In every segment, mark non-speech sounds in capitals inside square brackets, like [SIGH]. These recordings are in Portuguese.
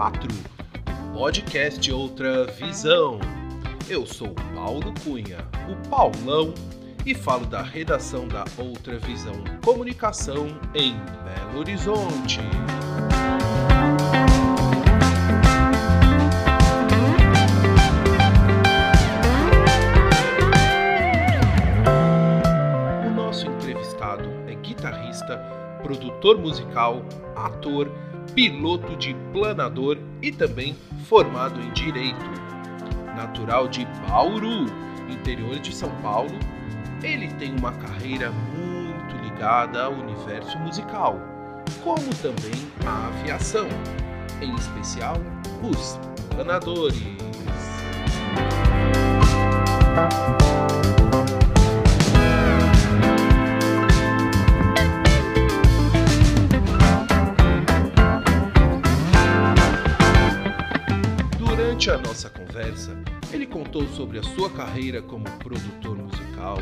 54 do podcast Outra Visão. Eu sou Paulo Cunha, o Paulão, e falo da redação da Outra Visão Comunicação em Belo Horizonte. O nosso entrevistado é guitarrista, produtor musical, ator, piloto de planador e também formado em direito. Natural de Bauru, interior de São Paulo, ele tem uma carreira muito ligada ao universo musical, como também à aviação, em especial os planadores. Durante a nossa conversa, ele contou sobre a sua carreira como produtor musical,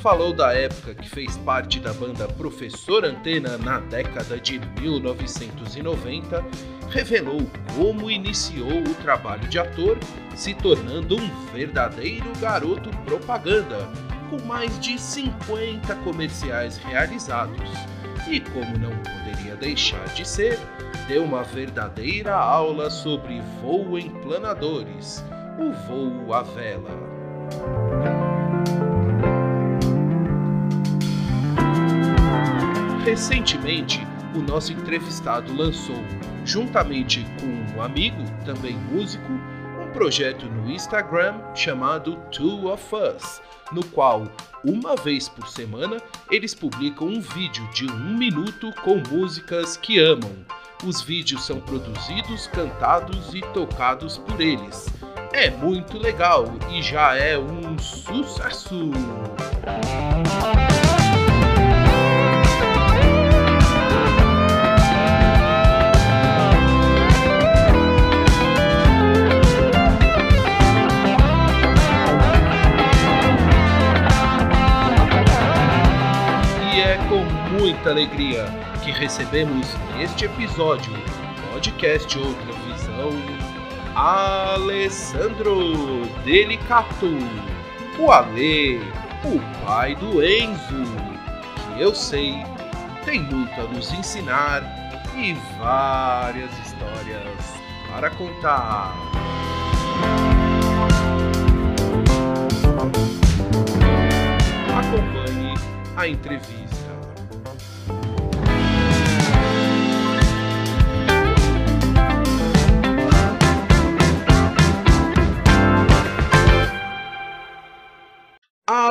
falou da época que fez parte da banda Professor Antena na década de 1990, revelou como iniciou o trabalho de ator, se tornando um verdadeiro garoto propaganda, com mais de 50 comerciais realizados. E como não poderia deixar de ser, deu uma verdadeira aula sobre voo em planadores, o voo à vela. Recentemente, o nosso entrevistado lançou, juntamente com um amigo, também músico, um projeto no Instagram chamado Two of Us, no qual, uma vez por semana, eles publicam um vídeo de um minuto com músicas que amam. Os vídeos são produzidos, cantados e tocados por eles. É muito legal e já é um sucesso! E é com muita alegria recebemos neste episódio do podcast Outra Visão Alessandro Delicato, o Ale, o pai do Enzo, que eu sei tem muito a nos ensinar e várias histórias para contar. Acompanhe a entrevista.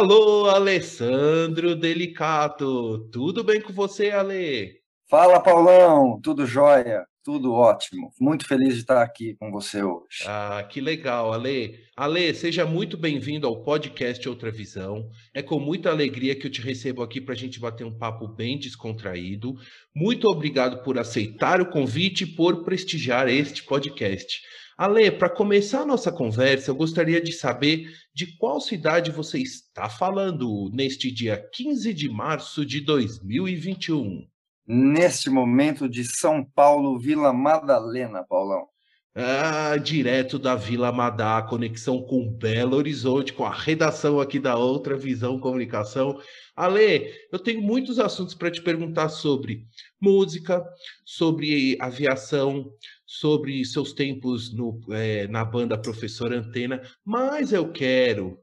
Alô, Alessandro Delicato. Tudo bem com você, Ale? Fala, Paulão. Tudo jóia? Tudo ótimo. Muito feliz de estar aqui com você hoje. Ah, que legal, Ale. Ale, seja muito bem-vindo ao podcast Outra Visão. É com muita alegria que eu te recebo aqui para a gente bater um papo bem descontraído. Muito obrigado por aceitar o convite e por prestigiar este podcast. Ale, para começar a nossa conversa, eu gostaria de saber de qual cidade você está falando neste dia 15 de março de 2021. Neste momento de São Paulo, Vila Madalena, Paulão. Ah, direto da Vila Madá, conexão com Belo Horizonte, com a redação aqui da Outra Visão Comunicação. Ale, eu tenho muitos assuntos para te perguntar sobre música, sobre aviação, sobre seus tempos no, é, na banda Professor Antena, mas eu quero,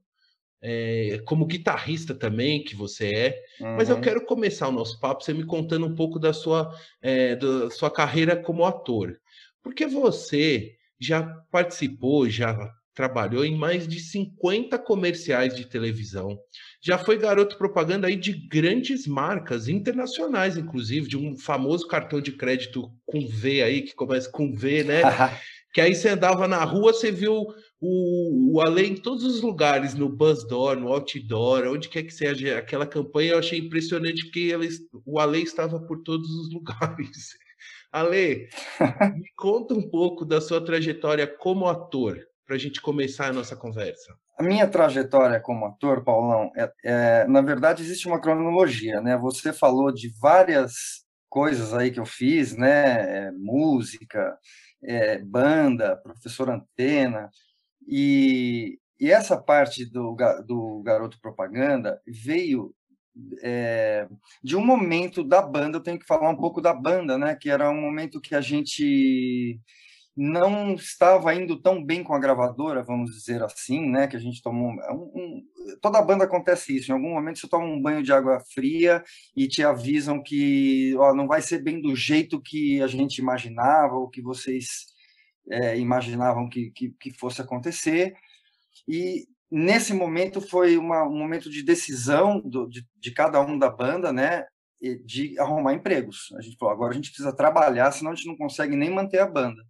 é, como guitarrista também, que você é, uhum. mas eu quero começar o nosso papo você me contando um pouco da sua, é, da sua carreira como ator. Porque você já participou, já trabalhou em mais de 50 comerciais de televisão. Já foi garoto propaganda aí de grandes marcas internacionais, inclusive, de um famoso cartão de crédito com V aí, que começa com V, né? [LAUGHS] que aí você andava na rua, você viu o, o Ale em todos os lugares, no Buzzdoor, no Outdoor, onde quer que seja. Aquela campanha eu achei impressionante porque o Ale estava por todos os [LAUGHS] lugares. Ale, [LAUGHS] me conta um pouco da sua trajetória como ator para a gente começar a nossa conversa? A minha trajetória como ator, Paulão, é, é, na verdade existe uma cronologia, né? Você falou de várias coisas aí que eu fiz, né? É, música, é, banda, professor antena, e, e essa parte do, do garoto propaganda veio é, de um momento da banda, eu tenho que falar um pouco da banda, né? Que era um momento que a gente não estava indo tão bem com a gravadora, vamos dizer assim, né? Que a gente tomou é um, um, toda banda acontece isso. Em algum momento você toma um banho de água fria e te avisam que ó, não vai ser bem do jeito que a gente imaginava ou que vocês é, imaginavam que, que, que, fosse acontecer. E nesse momento foi uma, um momento de decisão do, de, de cada um da banda, né? De arrumar empregos. A gente falou, agora a gente precisa trabalhar, senão a gente não consegue nem manter a banda.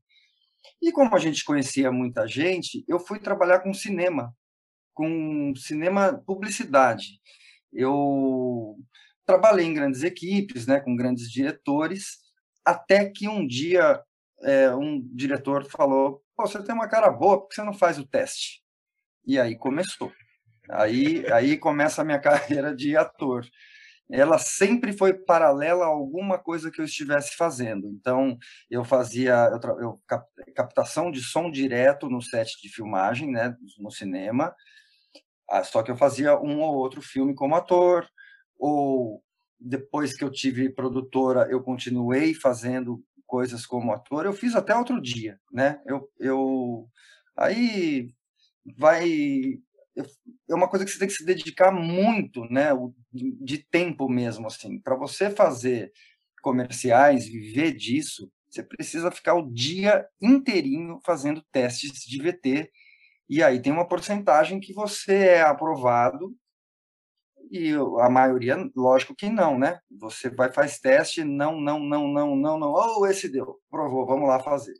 E como a gente conhecia muita gente, eu fui trabalhar com cinema, com cinema publicidade. Eu trabalhei em grandes equipes, né, com grandes diretores, até que um dia é, um diretor falou: você tem uma cara boa, por que você não faz o teste? E aí começou. Aí, aí começa a minha [LAUGHS] carreira de ator ela sempre foi paralela a alguma coisa que eu estivesse fazendo. Então, eu fazia eu, eu, captação de som direto no set de filmagem, né, no cinema, ah, só que eu fazia um ou outro filme como ator, ou depois que eu tive produtora, eu continuei fazendo coisas como ator. Eu fiz até outro dia, né? Eu, eu aí vai é uma coisa que você tem que se dedicar muito, né, de tempo mesmo, assim. Para você fazer comerciais, viver disso, você precisa ficar o dia inteirinho fazendo testes de VT, e aí tem uma porcentagem que você é aprovado, e a maioria, lógico que não, né? Você vai, faz teste, não, não, não, não, não, não, oh, esse deu, provou, vamos lá fazer.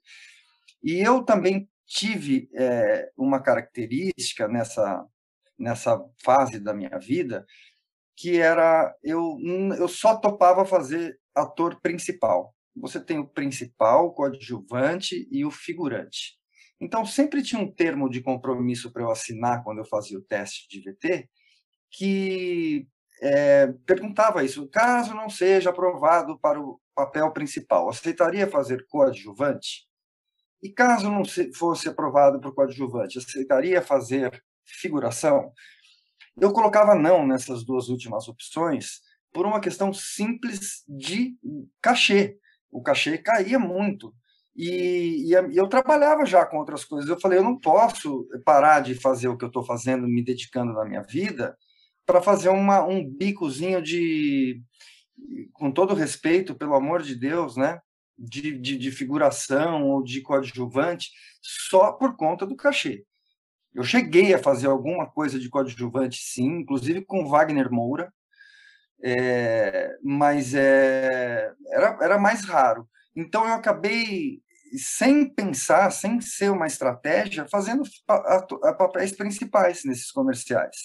E eu também tive é, uma característica nessa, nessa fase da minha vida que era eu, eu só topava fazer ator principal. Você tem o principal, o coadjuvante e o figurante. Então, sempre tinha um termo de compromisso para eu assinar quando eu fazia o teste de VT, que é, perguntava isso: caso não seja aprovado para o papel principal, aceitaria fazer coadjuvante? E caso não fosse aprovado por coadjuvante, aceitaria fazer figuração? Eu colocava não nessas duas últimas opções por uma questão simples de cachê. O cachê caía muito. E, e, eu trabalhava já com outras coisas. Eu falei, eu não posso parar de fazer o que eu estou fazendo, me dedicando na minha vida, para fazer uma, um bicozinho de, com todo respeito, pelo amor de Deus, né? De, de, de figuração ou de coadjuvante só por conta do cachê. Eu cheguei a fazer alguma coisa de coadjuvante, sim, inclusive com Wagner Moura, é, mas é, era, era mais raro. Então eu acabei, sem pensar, sem ser uma estratégia, fazendo papéis principais nesses comerciais.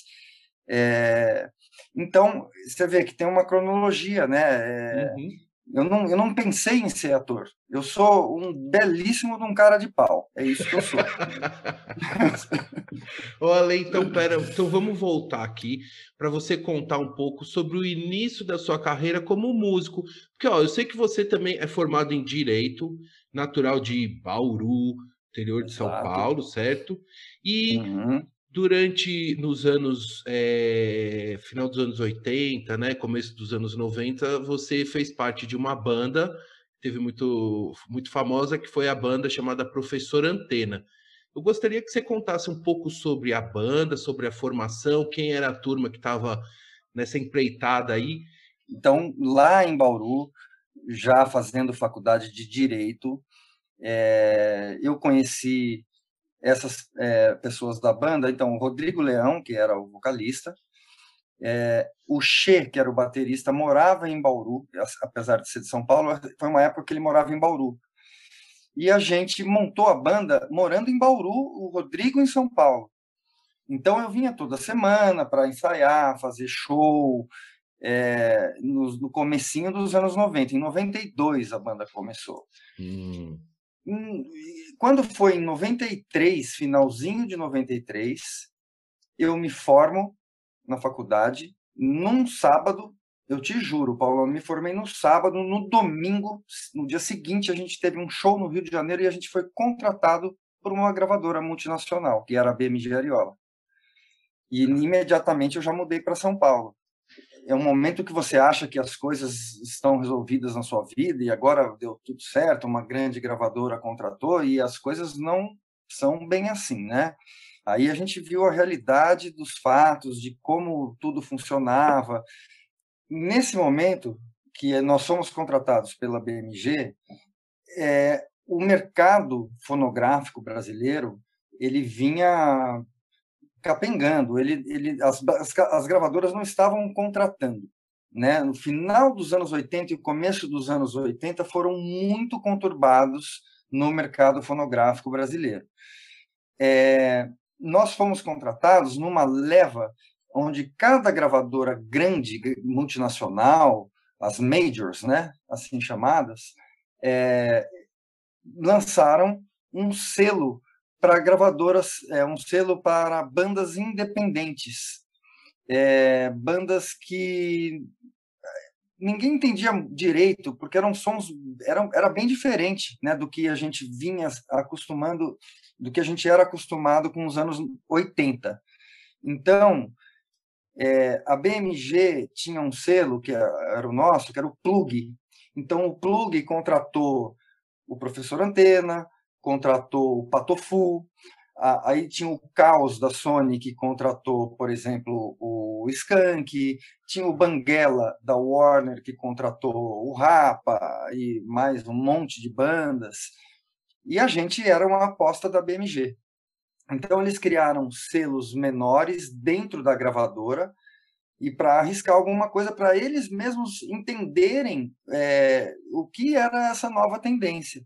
É, então, você vê que tem uma cronologia, né? É, uhum. Eu não, eu não pensei em ser ator. Eu sou um belíssimo de um cara de pau. É isso que eu sou. [LAUGHS] Olha, então, pera, então vamos voltar aqui para você contar um pouco sobre o início da sua carreira como músico. Porque, ó, eu sei que você também é formado em Direito, natural de Bauru, interior de Exato. São Paulo, certo? E uhum durante nos anos é, final dos anos 80, né, começo dos anos 90, você fez parte de uma banda teve muito muito famosa que foi a banda chamada Professor Antena. Eu gostaria que você contasse um pouco sobre a banda, sobre a formação, quem era a turma que estava nessa empreitada aí. Então, lá em Bauru, já fazendo faculdade de direito, é, eu conheci essas é, pessoas da banda, então, o Rodrigo Leão, que era o vocalista, é, o Che, que era o baterista, morava em Bauru, apesar de ser de São Paulo, foi uma época que ele morava em Bauru. E a gente montou a banda morando em Bauru, o Rodrigo em São Paulo. Então eu vinha toda semana para ensaiar, fazer show, é, no, no comecinho dos anos 90. Em 92 a banda começou. Hum. Quando foi em 93, finalzinho de 93, eu me formo na faculdade, num sábado, eu te juro, Paulo, eu me formei no sábado, no domingo, no dia seguinte, a gente teve um show no Rio de Janeiro e a gente foi contratado por uma gravadora multinacional, que era a BMG Ariola. E imediatamente eu já mudei para São Paulo. É um momento que você acha que as coisas estão resolvidas na sua vida e agora deu tudo certo, uma grande gravadora contratou e as coisas não são bem assim, né? Aí a gente viu a realidade dos fatos, de como tudo funcionava. Nesse momento que nós fomos contratados pela BMG, é, o mercado fonográfico brasileiro ele vinha capengando, ele, ele, as, as, as gravadoras não estavam contratando. Né? No final dos anos 80 e começo dos anos 80 foram muito conturbados no mercado fonográfico brasileiro. É, nós fomos contratados numa leva onde cada gravadora grande, multinacional, as majors, né, assim chamadas, é, lançaram um selo para gravadoras, é, um selo para bandas independentes, é, bandas que ninguém entendia direito, porque eram sons, eram, era bem diferente né, do que a gente vinha acostumando do que a gente era acostumado com os anos 80. Então, é, a BMG tinha um selo que era o nosso, que era o Plug. Então, o Plug contratou o professor Antena, contratou o Patofu, aí tinha o Caos da Sony, que contratou, por exemplo, o Skank, tinha o Banguela da Warner, que contratou o Rapa, e mais um monte de bandas. E a gente era uma aposta da BMG. Então, eles criaram selos menores dentro da gravadora e para arriscar alguma coisa para eles mesmos entenderem é, o que era essa nova tendência.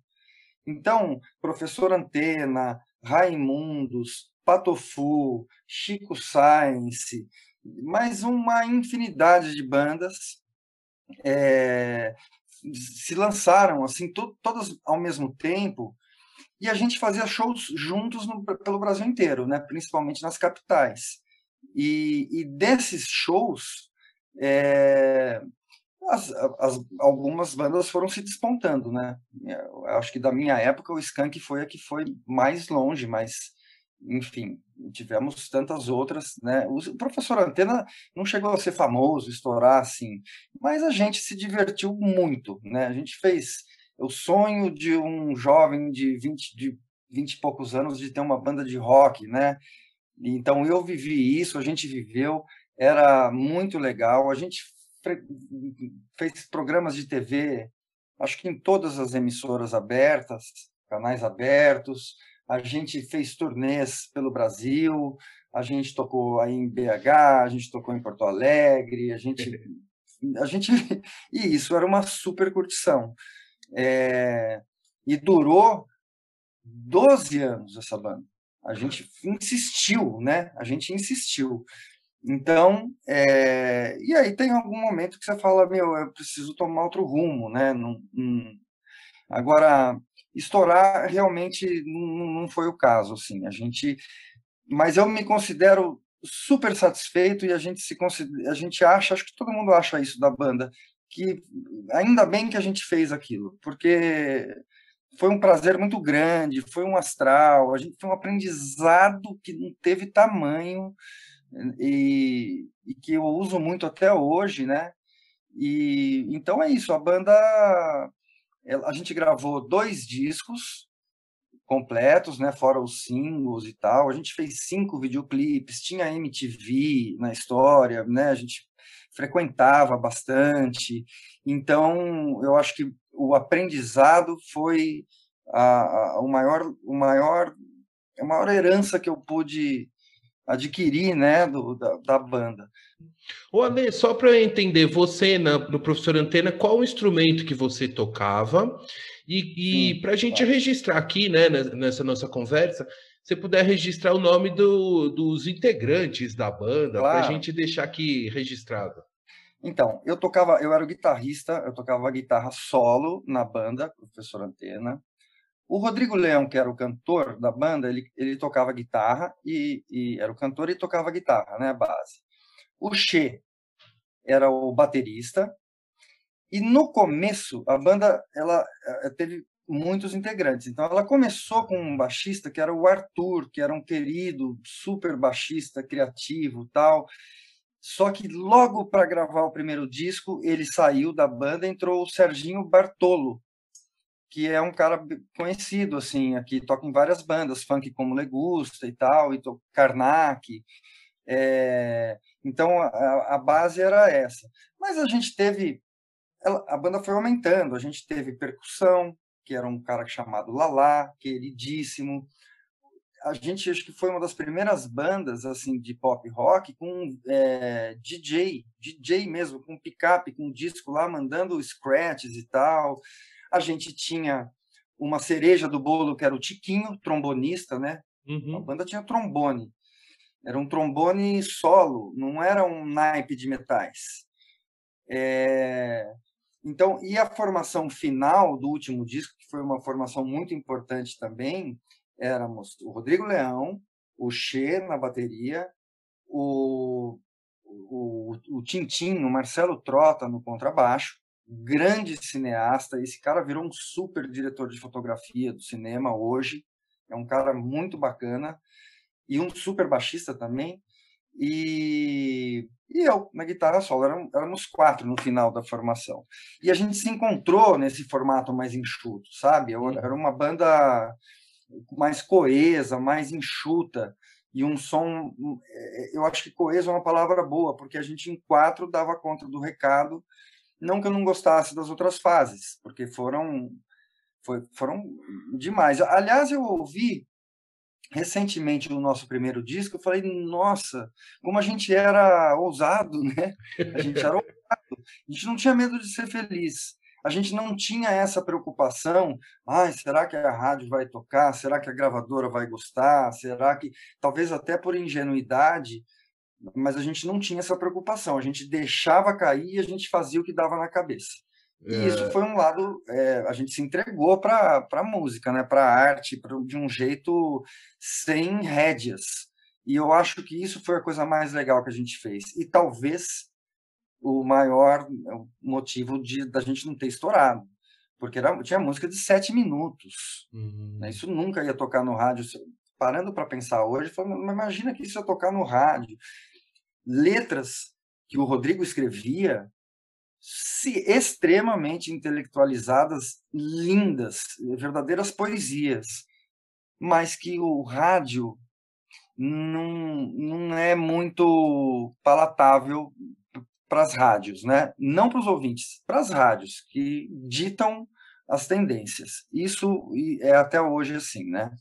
Então, Professor Antena, Raimundos, Patofu, Chico Science, mais uma infinidade de bandas é, se lançaram assim to, todas ao mesmo tempo e a gente fazia shows juntos no, pelo Brasil inteiro, né? principalmente nas capitais. E, e desses shows, é, as, as, algumas bandas foram se despontando. Né? Eu acho que da minha época o Skank foi a que foi mais longe, mas enfim, tivemos tantas outras, né? O professor Antena não chegou a ser famoso, estourar assim, mas a gente se divertiu muito, né? A gente fez o sonho de um jovem de 20, de 20 e poucos anos de ter uma banda de rock, né? Então eu vivi isso, a gente viveu, era muito legal. A gente fez programas de TV, acho que em todas as emissoras abertas, canais abertos. A gente fez turnês pelo Brasil, a gente tocou aí em BH, a gente tocou em Porto Alegre, a gente a gente e isso era uma super curtição. É, e durou 12 anos essa banda. A gente insistiu, né? A gente insistiu. Então, é, e aí tem algum momento que você fala, meu, eu preciso tomar outro rumo, né? Não, não... Agora, estourar realmente não, não foi o caso, assim. A gente, mas eu me considero super satisfeito e a gente se considera, a gente acha, acho que todo mundo acha isso da banda, que ainda bem que a gente fez aquilo, porque foi um prazer muito grande, foi um astral, a gente foi um aprendizado que não teve tamanho e, e que eu uso muito até hoje, né? E então é isso, a banda a gente gravou dois discos completos, né, fora os singles e tal. A gente fez cinco videoclipes, tinha MTV na história, né? A gente frequentava bastante. Então, eu acho que o aprendizado foi a, a, o maior o maior a maior herança que eu pude adquirir, né, do, da, da banda. Ô Ale, só para entender, você na, no Professor Antena, qual o instrumento que você tocava? E, e para a gente registrar aqui, né, nessa nossa conversa, você puder registrar o nome do, dos integrantes da banda, claro. para a gente deixar aqui registrado. Então, eu tocava, eu era o guitarrista, eu tocava guitarra solo na banda, Professor Antena. O Rodrigo Leão, que era o cantor da banda, ele, ele tocava guitarra e, e era o cantor e tocava guitarra, né, a base. O Che era o baterista. E no começo, a banda ela eh, teve muitos integrantes. Então, ela começou com um baixista que era o Arthur, que era um querido, super baixista, criativo, tal. Só que logo para gravar o primeiro disco, ele saiu da banda, entrou o Serginho Bartolo, que é um cara conhecido assim, aqui toca em várias bandas, funk como Legusta e tal, e Karnak. É, então a, a, base era essa. Mas a gente teve, a banda foi aumentando, a gente teve percussão, que era um cara chamado Lala, queridíssimo. A gente acho que foi uma das primeiras bandas assim de pop rock com é, DJ, DJ mesmo, com picape, com disco lá mandando scratches e tal. A gente tinha uma cereja do bolo que era o Tiquinho, trombonista, né? Uhum. A banda tinha trombone. Era um trombone solo, não era um naipe de metais. É... Então, e a formação final do último disco, que foi uma formação muito importante também, éramos o Rodrigo Leão, o Che na bateria, o, o, o Tintim, o Marcelo Trota no contrabaixo, grande cineasta. Esse cara virou um super diretor de fotografia do cinema hoje. É um cara muito bacana e um super baixista também. E, e eu na guitarra solo. Éramos, éramos quatro no final da formação. E a gente se encontrou nesse formato mais enxuto, sabe? Era uma banda mais coesa, mais enxuta e um som. Eu acho que coeso é uma palavra boa, porque a gente em quatro dava conta do recado não que eu não gostasse das outras fases, porque foram foi, foram demais. Aliás, eu ouvi recentemente o nosso primeiro disco, eu falei, nossa, como a gente era ousado, né? A gente era ousado, a gente não tinha medo de ser feliz. A gente não tinha essa preocupação, ah, será que a rádio vai tocar? Será que a gravadora vai gostar? Será que talvez até por ingenuidade mas a gente não tinha essa preocupação, a gente deixava cair e a gente fazia o que dava na cabeça. E é... isso foi um lado, é, a gente se entregou para a música, né, para a arte, pra, de um jeito sem rédeas. E eu acho que isso foi a coisa mais legal que a gente fez. E talvez o maior motivo de da gente não ter estourado. Porque era, tinha música de sete minutos. Uhum. Né? Isso nunca ia tocar no rádio. Parando para pensar hoje, falando, imagina que isso ia tocar no rádio letras que o Rodrigo escrevia, se extremamente intelectualizadas, lindas, verdadeiras poesias, mas que o rádio não, não é muito palatável para as rádios, né? Não para os ouvintes, para as rádios que ditam as tendências. Isso é até hoje assim, né?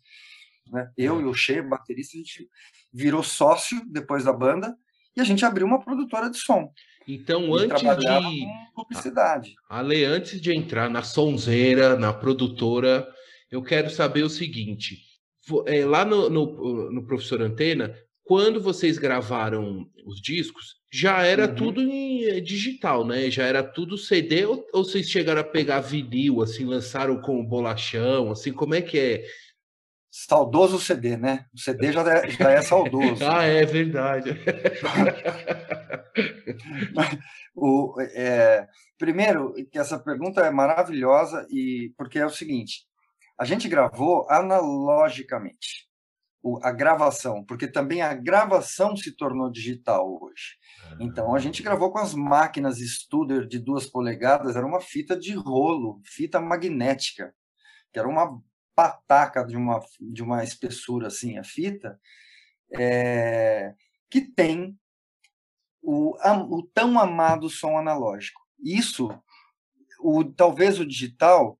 Eu e o Che, baterista, a gente virou sócio depois da banda e a gente abriu uma produtora de som. Então, antes de. Publicidade. Ale, antes de entrar na sonzeira, na produtora, eu quero saber o seguinte: é, lá no, no, no, Professor Antena, quando vocês gravaram os discos, já era uhum. tudo em é, digital, né? Já era tudo CD, ou, ou vocês chegaram a pegar vinil, assim, lançaram com bolachão, assim, como é que é? Saudoso CD, né? O CD já é, já é saudoso. [LAUGHS] ah, é verdade. [LAUGHS] o, é, primeiro, que essa pergunta é maravilhosa e porque é o seguinte: a gente gravou analogicamente o, a gravação, porque também a gravação se tornou digital hoje. Então a gente gravou com as máquinas Studer de duas polegadas, era uma fita de rolo, fita magnética, que era uma pataca de uma, de uma espessura assim, a fita, é, que tem o, o tão amado som analógico. Isso, o, talvez o digital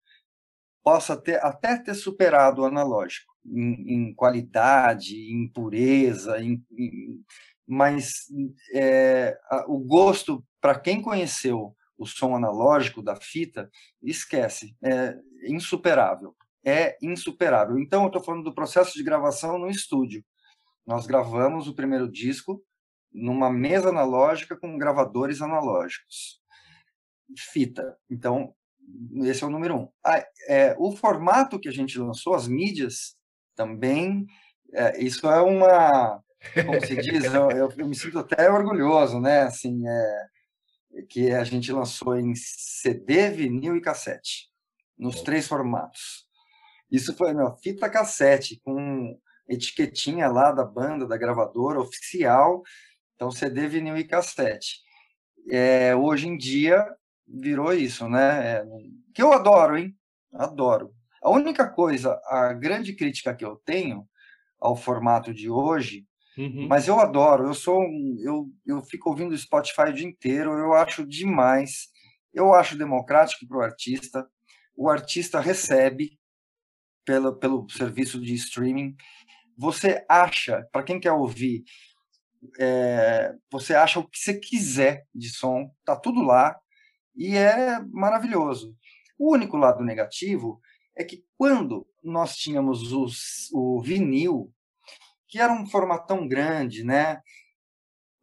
possa ter, até ter superado o analógico, em, em qualidade, em pureza, em, em, mas é, o gosto, para quem conheceu o som analógico da fita, esquece, é insuperável. É insuperável. Então, eu estou falando do processo de gravação no estúdio. Nós gravamos o primeiro disco numa mesa analógica com gravadores analógicos. Fita. Então, esse é o número um. Ah, é, o formato que a gente lançou, as mídias, também, é, isso é uma, como se diz, eu, eu, eu, me sinto até orgulhoso, né? Assim, é, que a gente lançou em CD, vinil e cassete, nos três formatos. Isso foi meu fita cassete com etiquetinha lá da banda, da gravadora oficial, então CD, vinil e cassete. É, hoje em dia virou isso, né? É, que eu adoro, hein? Adoro. A única coisa, a grande crítica que eu tenho ao formato de hoje, uhum. mas eu adoro, eu sou eu, eu fico ouvindo Spotify o dia inteiro, eu acho demais, eu acho democrático para o artista, o artista recebe pelo, pelo serviço de streaming, você acha, para quem quer ouvir, é, você acha o que você quiser de som, tá tudo lá, e é maravilhoso. O único lado negativo é que quando nós tínhamos os, o vinil, que era um formatão grande, né?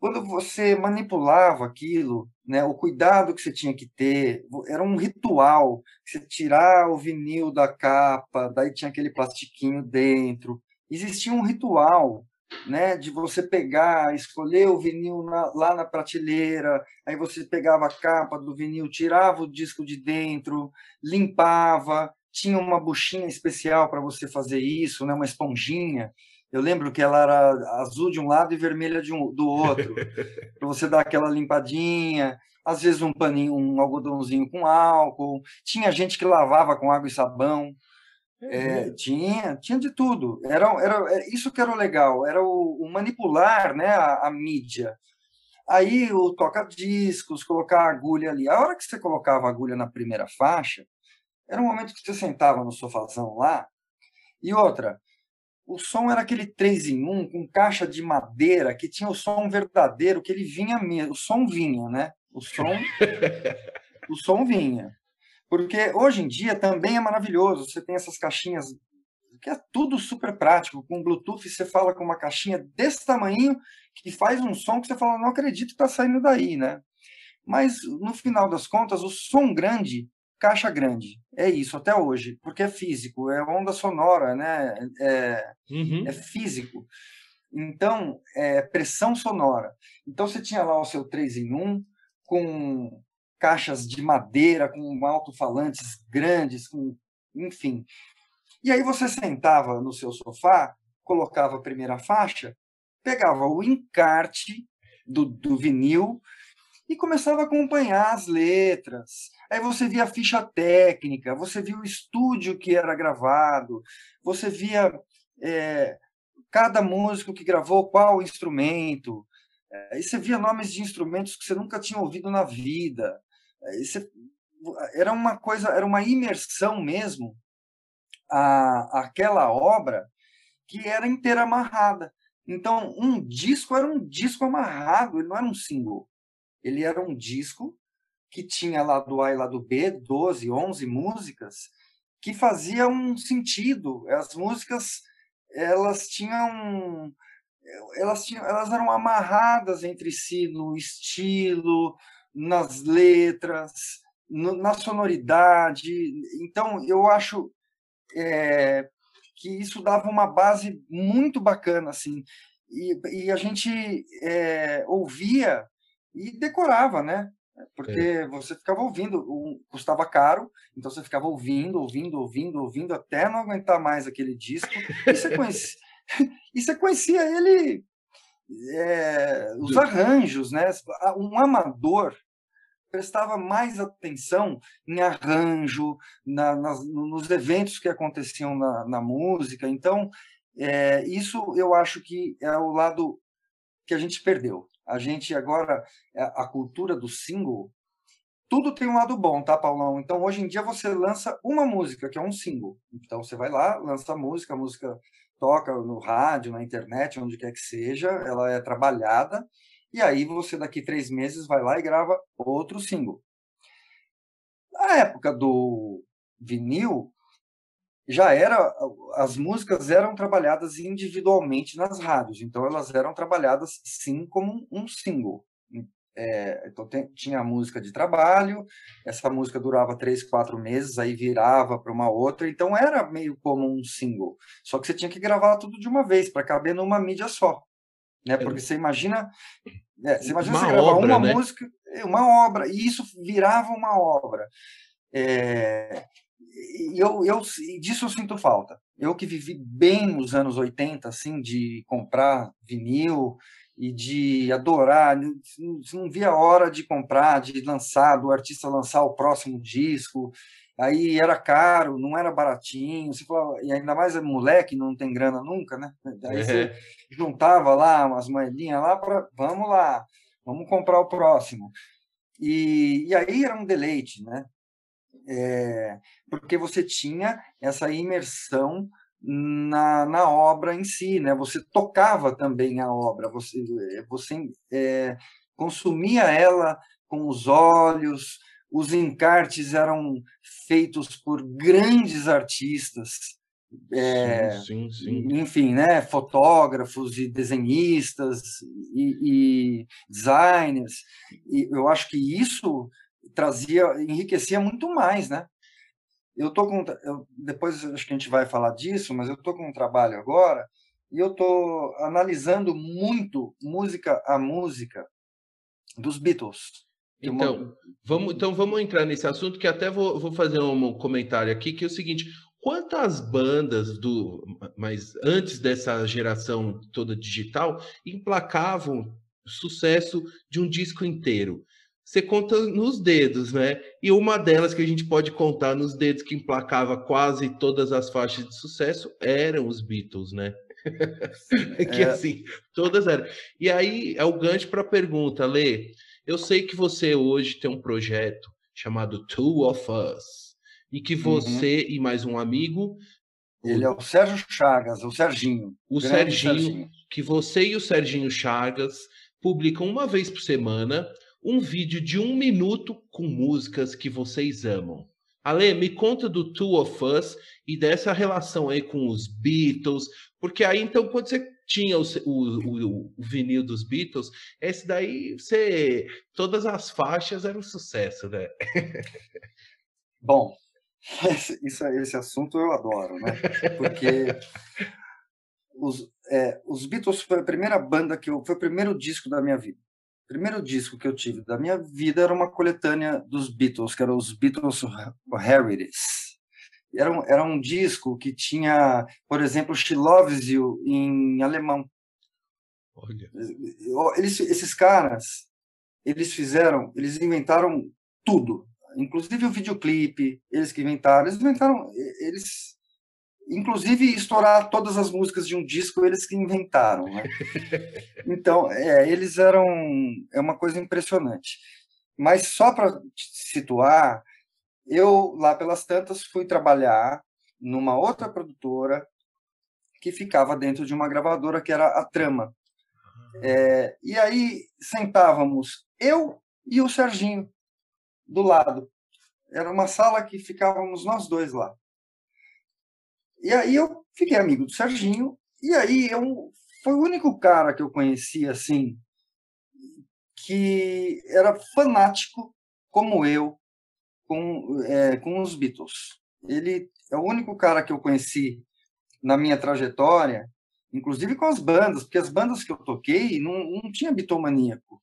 Quando você manipulava aquilo, né, o cuidado que você tinha que ter, era um ritual, você tirar o vinil da capa, daí tinha aquele plastiquinho dentro. Existia um ritual né, de você pegar, escolher o vinil na, lá na prateleira, aí você pegava a capa do vinil, tirava o disco de dentro, limpava, tinha uma buchinha especial para você fazer isso, né, uma esponjinha. Eu lembro que ela era azul de um lado e vermelha de um, do outro, [LAUGHS] para você dar aquela limpadinha. Às vezes um paninho, um algodãozinho com álcool. Tinha gente que lavava com água e sabão. É, tinha, tinha de tudo. Era, era, é, isso que era o legal, era o, o manipular né, a, a, mídia. Aí o toca-discos, colocar a agulha ali. A hora que você colocava a agulha na primeira faixa, era um momento que você sentava no sofazão lá. E outra, o som era aquele 3 em 1 com caixa de madeira que tinha o som verdadeiro, que ele vinha mesmo. O som vinha, né? O som, [LAUGHS] o som vinha. Porque hoje em dia também é maravilhoso. Você tem essas caixinhas que é tudo super prático. Com Bluetooth você fala com uma caixinha desse tamanho que faz um som que você fala, não acredito que está saindo daí, né? Mas no final das contas, o som grande, caixa grande, é isso até hoje, porque é físico, é onda sonora, né? É, uhum. é físico. Então, é pressão sonora. Então você tinha lá o seu 3 em 1 com caixas de madeira com alto-falantes grandes, com, enfim. E aí você sentava no seu sofá, colocava a primeira faixa, pegava o encarte do, do vinil e começava a acompanhar as letras. Aí você via a ficha técnica, você via o estúdio que era gravado, você via é, cada músico que gravou qual instrumento. Aí você via nomes de instrumentos que você nunca tinha ouvido na vida. Isso era uma coisa, era uma imersão mesmo a, aquela obra que era inteira amarrada. Então, um disco era um disco amarrado, ele não era um single. Ele era um disco que tinha lá do A e lá do B, 12, 11 músicas, que fazia um sentido. As músicas, elas tinham elas tinham elas eram amarradas entre si no estilo, nas letras, no, na sonoridade. Então, eu acho é, que isso dava uma base muito bacana, assim, e, e a gente é, ouvia e decorava, né? Porque é. você ficava ouvindo, custava caro, então você ficava ouvindo, ouvindo, ouvindo, ouvindo, até não aguentar mais aquele disco, e você conhecia, [LAUGHS] e você conhecia ele é, os arranjos, né? Um amador prestava mais atenção em arranjo, na, nas, nos eventos que aconteciam na, na música. Então, é, isso eu acho que é o lado que a gente perdeu. A gente agora, a cultura do single, tudo tem um lado bom, tá, Paulão? Então, hoje em dia, você lança uma música, que é um single. Então, você vai lá, lança a música, a música toca no rádio, na internet, onde quer que seja, ela é trabalhada, e aí você, daqui três meses, vai lá e grava outro single. Na época do vinil, já era as músicas eram trabalhadas individualmente nas rádios, então elas eram trabalhadas sim como um single. É, então tem, tinha a música de trabalho, essa música durava três, quatro meses, aí virava para uma outra, então era meio como um single. Só que você tinha que gravar tudo de uma vez para caber numa mídia só, né? Porque você imagina, é, você imagina uma você gravar obra, uma né? música, é, uma obra, e isso virava uma obra. É, eu, eu disso eu sinto falta. Eu que vivi bem nos anos 80, assim, de comprar vinil e de adorar, não via a hora de comprar, de lançar, do artista lançar o próximo disco. Aí era caro, não era baratinho, você falava, e ainda mais é moleque, não tem grana nunca, né? Aí você juntava lá umas moedinhas lá para, vamos lá, vamos comprar o próximo. E, e aí era um deleite, né? É, porque você tinha essa imersão na, na obra em si, né? Você tocava também a obra, você, você é, consumia ela com os olhos, os encartes eram feitos por grandes artistas, é, sim, sim, sim. enfim, né, fotógrafos e desenhistas e, e, designers. E eu acho que isso trazia, enriquecia muito mais, né? Eu tô com, eu, depois acho que a gente vai falar disso, mas eu tô com um trabalho agora e eu tô analisando muito música a música dos Beatles. Então, vamos, então vamos entrar nesse assunto que até vou, vou fazer um comentário aqui que é o seguinte: quantas bandas do, mas antes dessa geração toda digital emplacavam sucesso de um disco inteiro? Você conta nos dedos, né? E uma delas que a gente pode contar nos dedos que emplacava quase todas as faixas de sucesso eram os Beatles, né? [LAUGHS] que é. assim, todas eram. E aí é o gancho para a pergunta, Lê. Eu sei que você hoje tem um projeto chamado Two of Us, e que uhum. você uhum. e mais um amigo. Ele o... é o Sérgio Chagas, o Serginho. O Serginho, Serginho, que você e o Serginho Chagas publicam uma vez por semana um vídeo de um minuto com músicas que vocês amam. Ale, me conta do Two of Us e dessa relação aí com os Beatles, porque aí então quando você tinha o, o, o, vinil dos Beatles, esse daí você todas as faixas eram sucesso, né? [LAUGHS] Bom, isso, esse assunto eu adoro, né? Porque os, é, os Beatles foi a primeira banda que eu, foi o primeiro disco da minha vida primeiro disco que eu tive da minha vida era uma coletânea dos Beatles, que era os Beatles Heritage. Era um, era um disco que tinha, por exemplo, She Loves You em alemão. Olha. Eles, esses caras, eles fizeram, eles inventaram tudo, inclusive o videoclipe, eles que inventaram, eles inventaram, eles inclusive estourar todas as músicas de um disco eles que inventaram né? [LAUGHS] então é, eles eram é uma coisa impressionante. Mas só para situar eu lá pelas tantas fui trabalhar numa outra produtora que ficava dentro de uma gravadora que era a Trama. É, e aí sentávamos eu e o Serginho do lado. Era uma sala que ficávamos nós dois lá e aí eu fiquei amigo do Serginho, e aí eu, foi o único cara que eu conhecia assim, que era fanático como eu com, é, com os Beatles. Ele é o único cara que eu conheci na minha trajetória, inclusive com as bandas, porque as bandas que eu toquei não, não tinha bitomaníaco.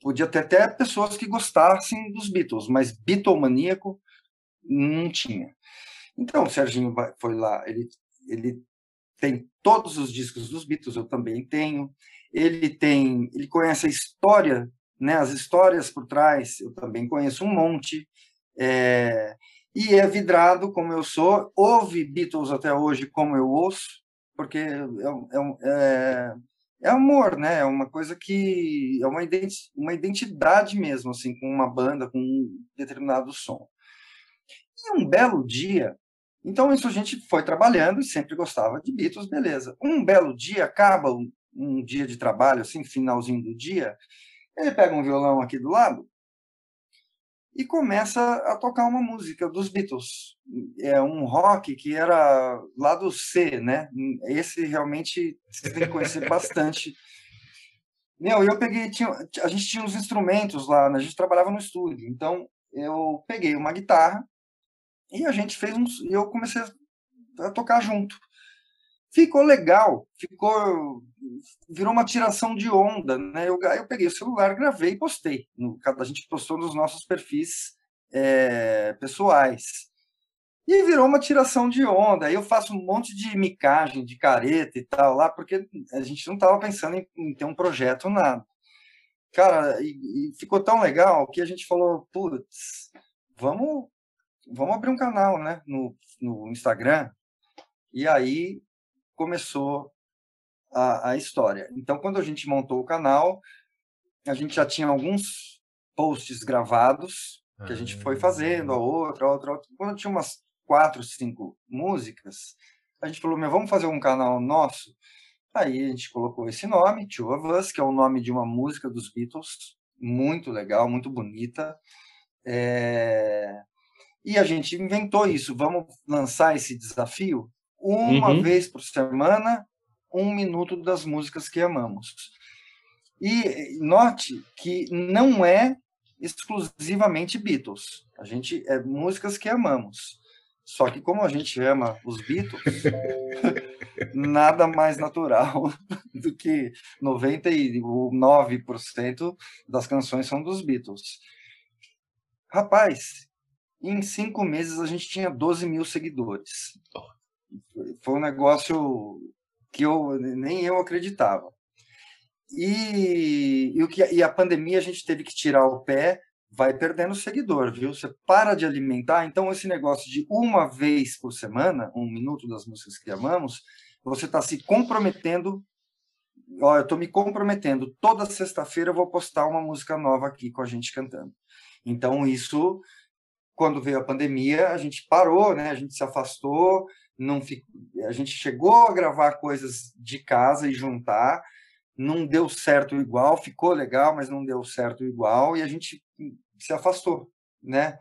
Podia ter até pessoas que gostassem dos Beatles, mas bitomaníaco não tinha. Então, o Serginho foi lá, ele, ele tem todos os discos dos Beatles, eu também tenho. Ele tem, ele conhece a história, né, as histórias por trás, eu também conheço um monte. É, e é vidrado como eu sou, ouve Beatles até hoje como eu ouço, porque é, é, é, é amor, né? É uma coisa que é uma, identi uma identidade mesmo, assim, com uma banda, com um determinado som. E um belo dia, então isso a gente foi trabalhando e sempre gostava de Beatles, beleza. Um belo dia, acaba um, um dia de trabalho, assim, finalzinho do dia, ele pega um violão aqui do lado e começa a tocar uma música dos Beatles. É um rock que era lá do C, né? Esse realmente você tem que conhecer [LAUGHS] bastante. Meu, eu peguei, tinha, a gente tinha uns instrumentos lá, né? a gente trabalhava no estúdio, então eu peguei uma guitarra e a gente fez uns, e eu comecei a tocar junto. Ficou legal, ficou virou uma tiração de onda, né? Eu, eu peguei o celular, gravei e postei. No, a gente postou nos nossos perfis é, pessoais. E virou uma tiração de onda. Aí eu faço um monte de micagem, de careta e tal lá, porque a gente não estava pensando em, em, ter um projeto, nada. Cara, e, e, ficou tão legal que a gente falou, putz, vamos, vamos abrir um canal, né, no, no Instagram. E aí começou a, a história. Então, quando a gente montou o canal, a gente já tinha alguns posts gravados que a gente foi fazendo, a outra, a outra, a outra. Quando tinha umas quatro, cinco músicas, a gente falou, meu, vamos fazer um canal nosso? Aí a gente colocou esse nome, Two of Us, que é o nome de uma música dos Beatles, muito legal, muito bonita. É... E a gente inventou isso, vamos lançar esse desafio uma uhum. vez por semana, um minuto das músicas que amamos. E note que não é exclusivamente Beatles. A gente é músicas que amamos. Só que como a gente ama os Beatles, [LAUGHS] nada mais natural [LAUGHS] do que 99% das canções são dos Beatles. Rapaz, em cinco meses a gente tinha 12 mil seguidores. Foi um negócio que eu nem eu acreditava. E, e, o que, e a pandemia a gente teve que tirar o pé, vai perdendo seguidor, viu? Você para de alimentar, então esse negócio de uma vez por semana, um minuto das músicas que amamos, você está se comprometendo. Ó, eu estou me comprometendo. Toda sexta-feira eu vou postar uma música nova aqui com a gente cantando. Então isso, quando veio a pandemia, a gente parou, né? A gente se afastou, não fico, a gente chegou a gravar coisas de casa e juntar, não deu certo igual, ficou legal, mas não deu certo igual, e a gente se afastou, né?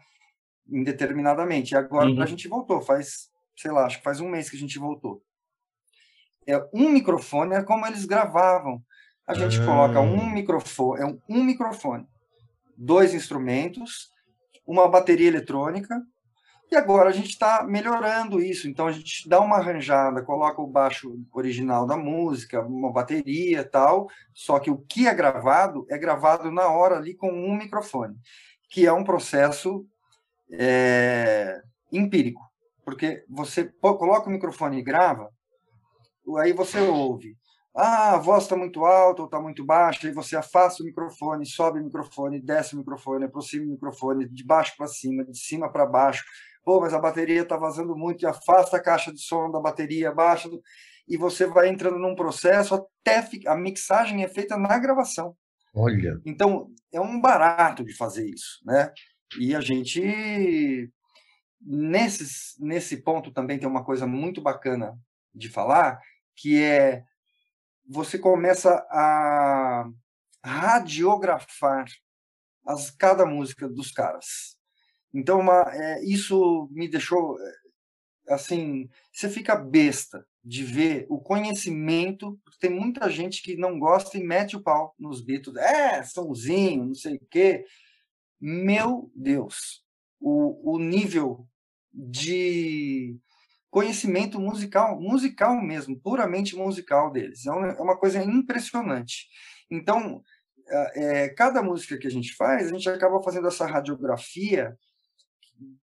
Indeterminadamente. E agora uhum. a gente voltou, faz, sei lá, acho que faz um mês que a gente voltou. É um microfone é como eles gravavam. A gente uhum. coloca um ah. microfone, é um, um microfone, dois instrumentos, uma bateria eletrônica, e agora a gente está melhorando isso, então a gente dá uma arranjada, coloca o baixo original da música, uma bateria tal, só que o que é gravado é gravado na hora ali com um microfone, que é um processo é, empírico, porque você coloca o microfone e grava, aí você ouve, ah, a voz está muito alta ou está muito baixa, aí você afasta o microfone, sobe o microfone, desce o microfone, aproxima o microfone, de baixo para cima, de cima para baixo, pô, mas a bateria está vazando muito, e afasta a caixa de som da bateria, baixa, e você vai entrando num processo até a mixagem é feita na gravação. Olha. Então, é um barato de fazer isso, né? E a gente nesses, nesse ponto também tem uma coisa muito bacana de falar, que é você começa a radiografar as, cada música dos caras. Então, uma, é, isso me deixou é, assim, você fica besta de ver o conhecimento, porque tem muita gente que não gosta e mete o pau nos Beatles, é, sãozinho, não sei o quê. Meu Deus, o, o nível de conhecimento musical, musical mesmo, puramente musical deles. É uma, é uma coisa impressionante. Então, é, cada música que a gente faz, a gente acaba fazendo essa radiografia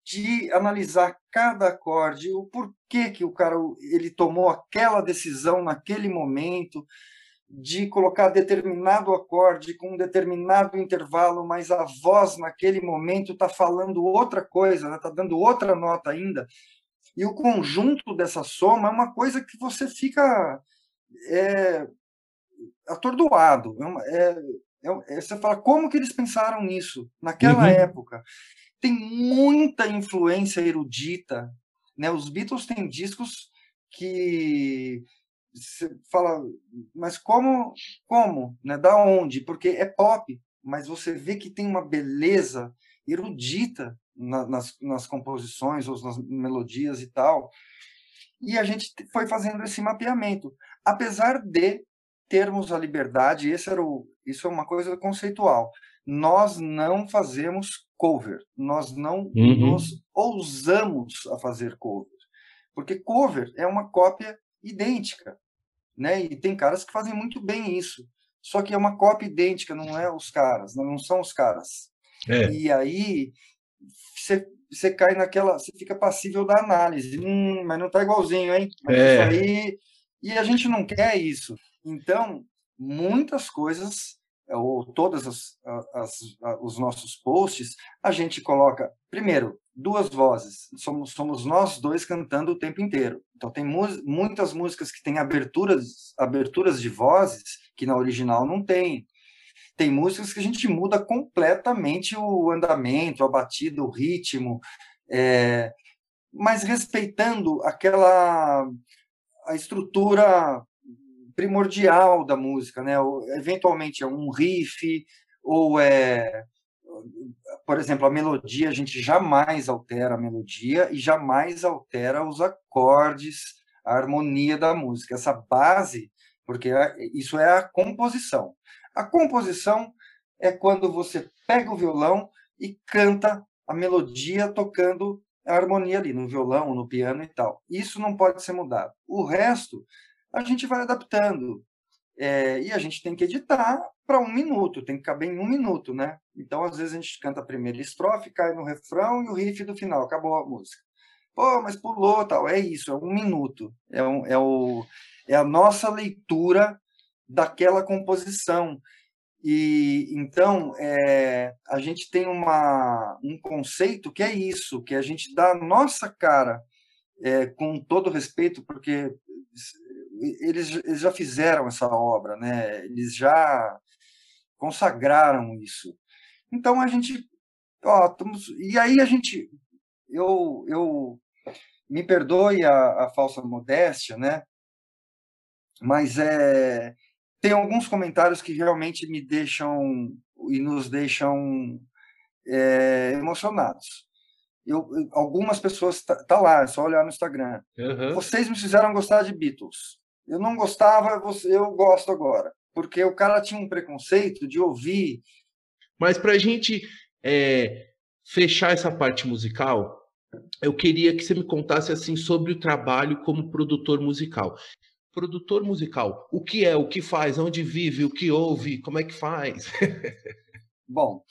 de analisar cada acorde, o porquê que o cara ele tomou aquela decisão naquele momento, de colocar determinado acorde com um determinado intervalo, mas a voz naquele momento está falando outra coisa, está né? dando outra nota ainda. E o conjunto dessa soma é uma coisa que você fica é, atordoado. É, é, é, você fala, como que eles pensaram nisso naquela uhum. época? Tem muita influência erudita. Né? Os Beatles têm discos que você fala, mas como, como, né? Da onde? Porque é pop, mas você vê que tem uma beleza erudita na, nas, nas composições ou nas melodias e tal. E a gente foi fazendo esse mapeamento, apesar de termos a liberdade, esse era o, isso é uma coisa conceitual. Nós não fazemos cover, nós não uhum. nos ousamos a fazer cover, porque cover é uma cópia idêntica, né? E tem caras que fazem muito bem isso. Só que é uma cópia idêntica, não é os caras, não são os caras. É. E aí você, você cai naquela, você fica passível da análise. Hum, mas não está igualzinho, hein? Mas é. aí. E a gente não quer isso. Então, muitas coisas ou todas as, as, as, os nossos posts, a gente coloca primeiro duas vozes. Somos, somos nós dois cantando o tempo inteiro. Então tem muitas músicas que têm aberturas, aberturas de vozes que na original não tem. Tem músicas que a gente muda completamente o andamento, a batida, o ritmo, é, mas respeitando aquela a estrutura primordial da música, né? Eventualmente é um riff ou é por exemplo, a melodia, a gente jamais altera a melodia e jamais altera os acordes, a harmonia da música, essa base, porque é, isso é a composição. A composição é quando você pega o violão e canta a melodia tocando a harmonia ali, no violão, no piano e tal. Isso não pode ser mudado. O resto, a gente vai adaptando. É, e a gente tem que editar para um minuto, tem que caber em um minuto, né? Então, às vezes, a gente canta a primeira estrofe, cai no refrão e o riff do final, acabou a música. Pô, mas pulou, tal. É isso, é um minuto. É, um, é, o, é a nossa leitura daquela composição. E então é, a gente tem uma, um conceito que é isso, que a gente dá a nossa cara, é, com todo respeito, porque eles, eles já fizeram essa obra, né? Eles já consagraram isso. Então a gente, ó, estamos, e aí a gente, eu, eu me perdoe a, a falsa modéstia, né? Mas é tem alguns comentários que realmente me deixam e nos deixam é, emocionados. Eu, algumas pessoas tá, tá, lá, é só olhar no Instagram. Uhum. Vocês me fizeram gostar de Beatles. Eu não gostava, eu gosto agora, porque o cara tinha um preconceito de ouvir. Mas para a gente é, fechar essa parte musical, eu queria que você me contasse assim sobre o trabalho como produtor musical produtor musical. O que é, o que faz, onde vive, o que ouve, como é que faz? [LAUGHS] Bom,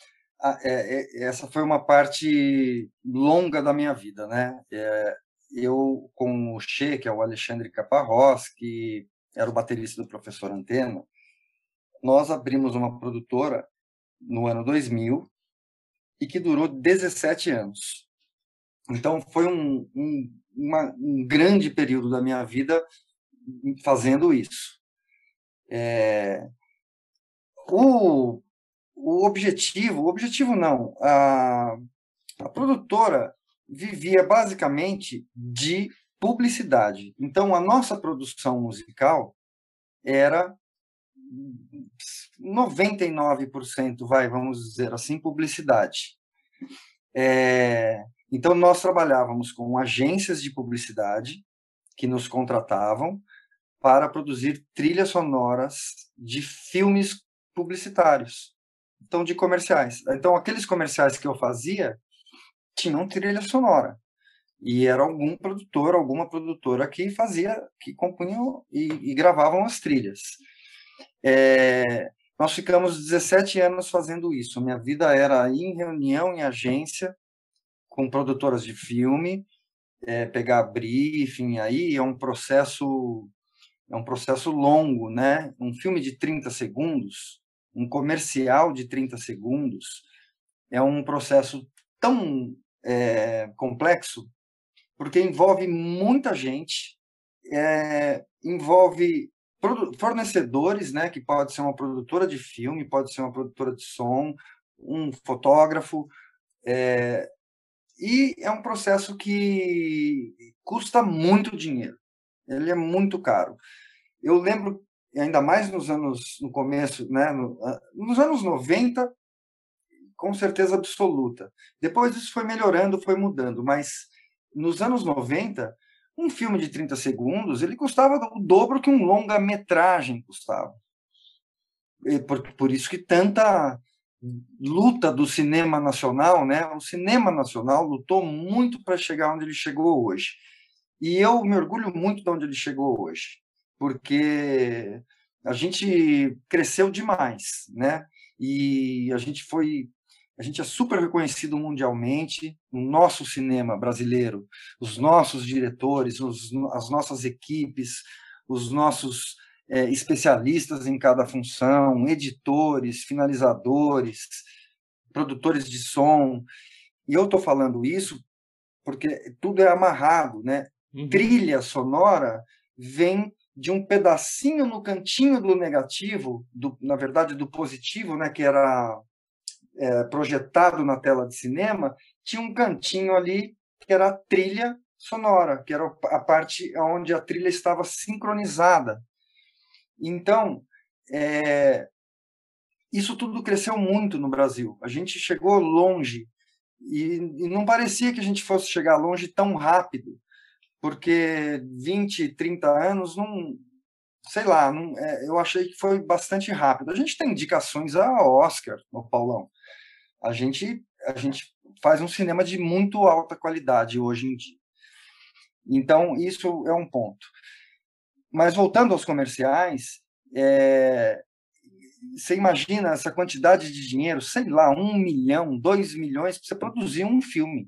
é, é, essa foi uma parte longa da minha vida, né? É, eu, com o Che, que é o Alexandre Caparrós, que era o baterista do Professor Antena, nós abrimos uma produtora no ano 2000 e que durou 17 anos. Então, foi um, um, uma, um grande período da minha vida fazendo isso. É, o, o objetivo, o objetivo não, a, a produtora vivia basicamente de publicidade. Então, a nossa produção musical era 99%, vai, vamos dizer assim, publicidade. É, então, nós trabalhávamos com agências de publicidade que nos contratavam para produzir trilhas sonoras de filmes publicitários, então de comerciais. Então aqueles comerciais que eu fazia tinham trilha sonora e era algum produtor, alguma produtora que fazia, que compunham e, e gravavam as trilhas. É, nós ficamos 17 anos fazendo isso. Minha vida era ir em reunião em agência com produtoras de filme, é, pegar briefing, aí é um processo é um processo longo, né? Um filme de 30 segundos, um comercial de 30 segundos, é um processo tão é, complexo, porque envolve muita gente, é, envolve fornecedores, né, que pode ser uma produtora de filme, pode ser uma produtora de som, um fotógrafo, é, e é um processo que custa muito dinheiro. Ele é muito caro. Eu lembro, ainda mais nos anos, no começo, né, no, nos anos 90, com certeza absoluta. Depois isso foi melhorando, foi mudando, mas nos anos 90, um filme de 30 segundos, ele custava o dobro que um longa-metragem custava. Por, por isso que tanta luta do cinema nacional, né? O cinema nacional lutou muito para chegar onde ele chegou hoje. E eu me orgulho muito de onde ele chegou hoje, porque a gente cresceu demais, né? E a gente foi a gente é super reconhecido mundialmente, o nosso cinema brasileiro, os nossos diretores, os, as nossas equipes, os nossos é, especialistas em cada função, editores, finalizadores, produtores de som. E eu estou falando isso porque tudo é amarrado, né? Uhum. Trilha sonora vem de um pedacinho no cantinho do negativo, do, na verdade do positivo, né, que era é, projetado na tela de cinema, tinha um cantinho ali que era a trilha sonora, que era a parte onde a trilha estava sincronizada. Então, é, isso tudo cresceu muito no Brasil. A gente chegou longe e, e, não parecia que a gente fosse chegar longe tão rápido, porque 20, 30 anos não, sei lá, não, é, eu achei que foi bastante rápido. A gente tem indicações a Oscar, no Paulão a gente a gente faz um cinema de muito alta qualidade hoje em dia. Então isso é um ponto. Mas voltando aos comerciais, é, você imagina essa quantidade de dinheiro, sei lá, um milhão, dois milhões, para você produzir um filme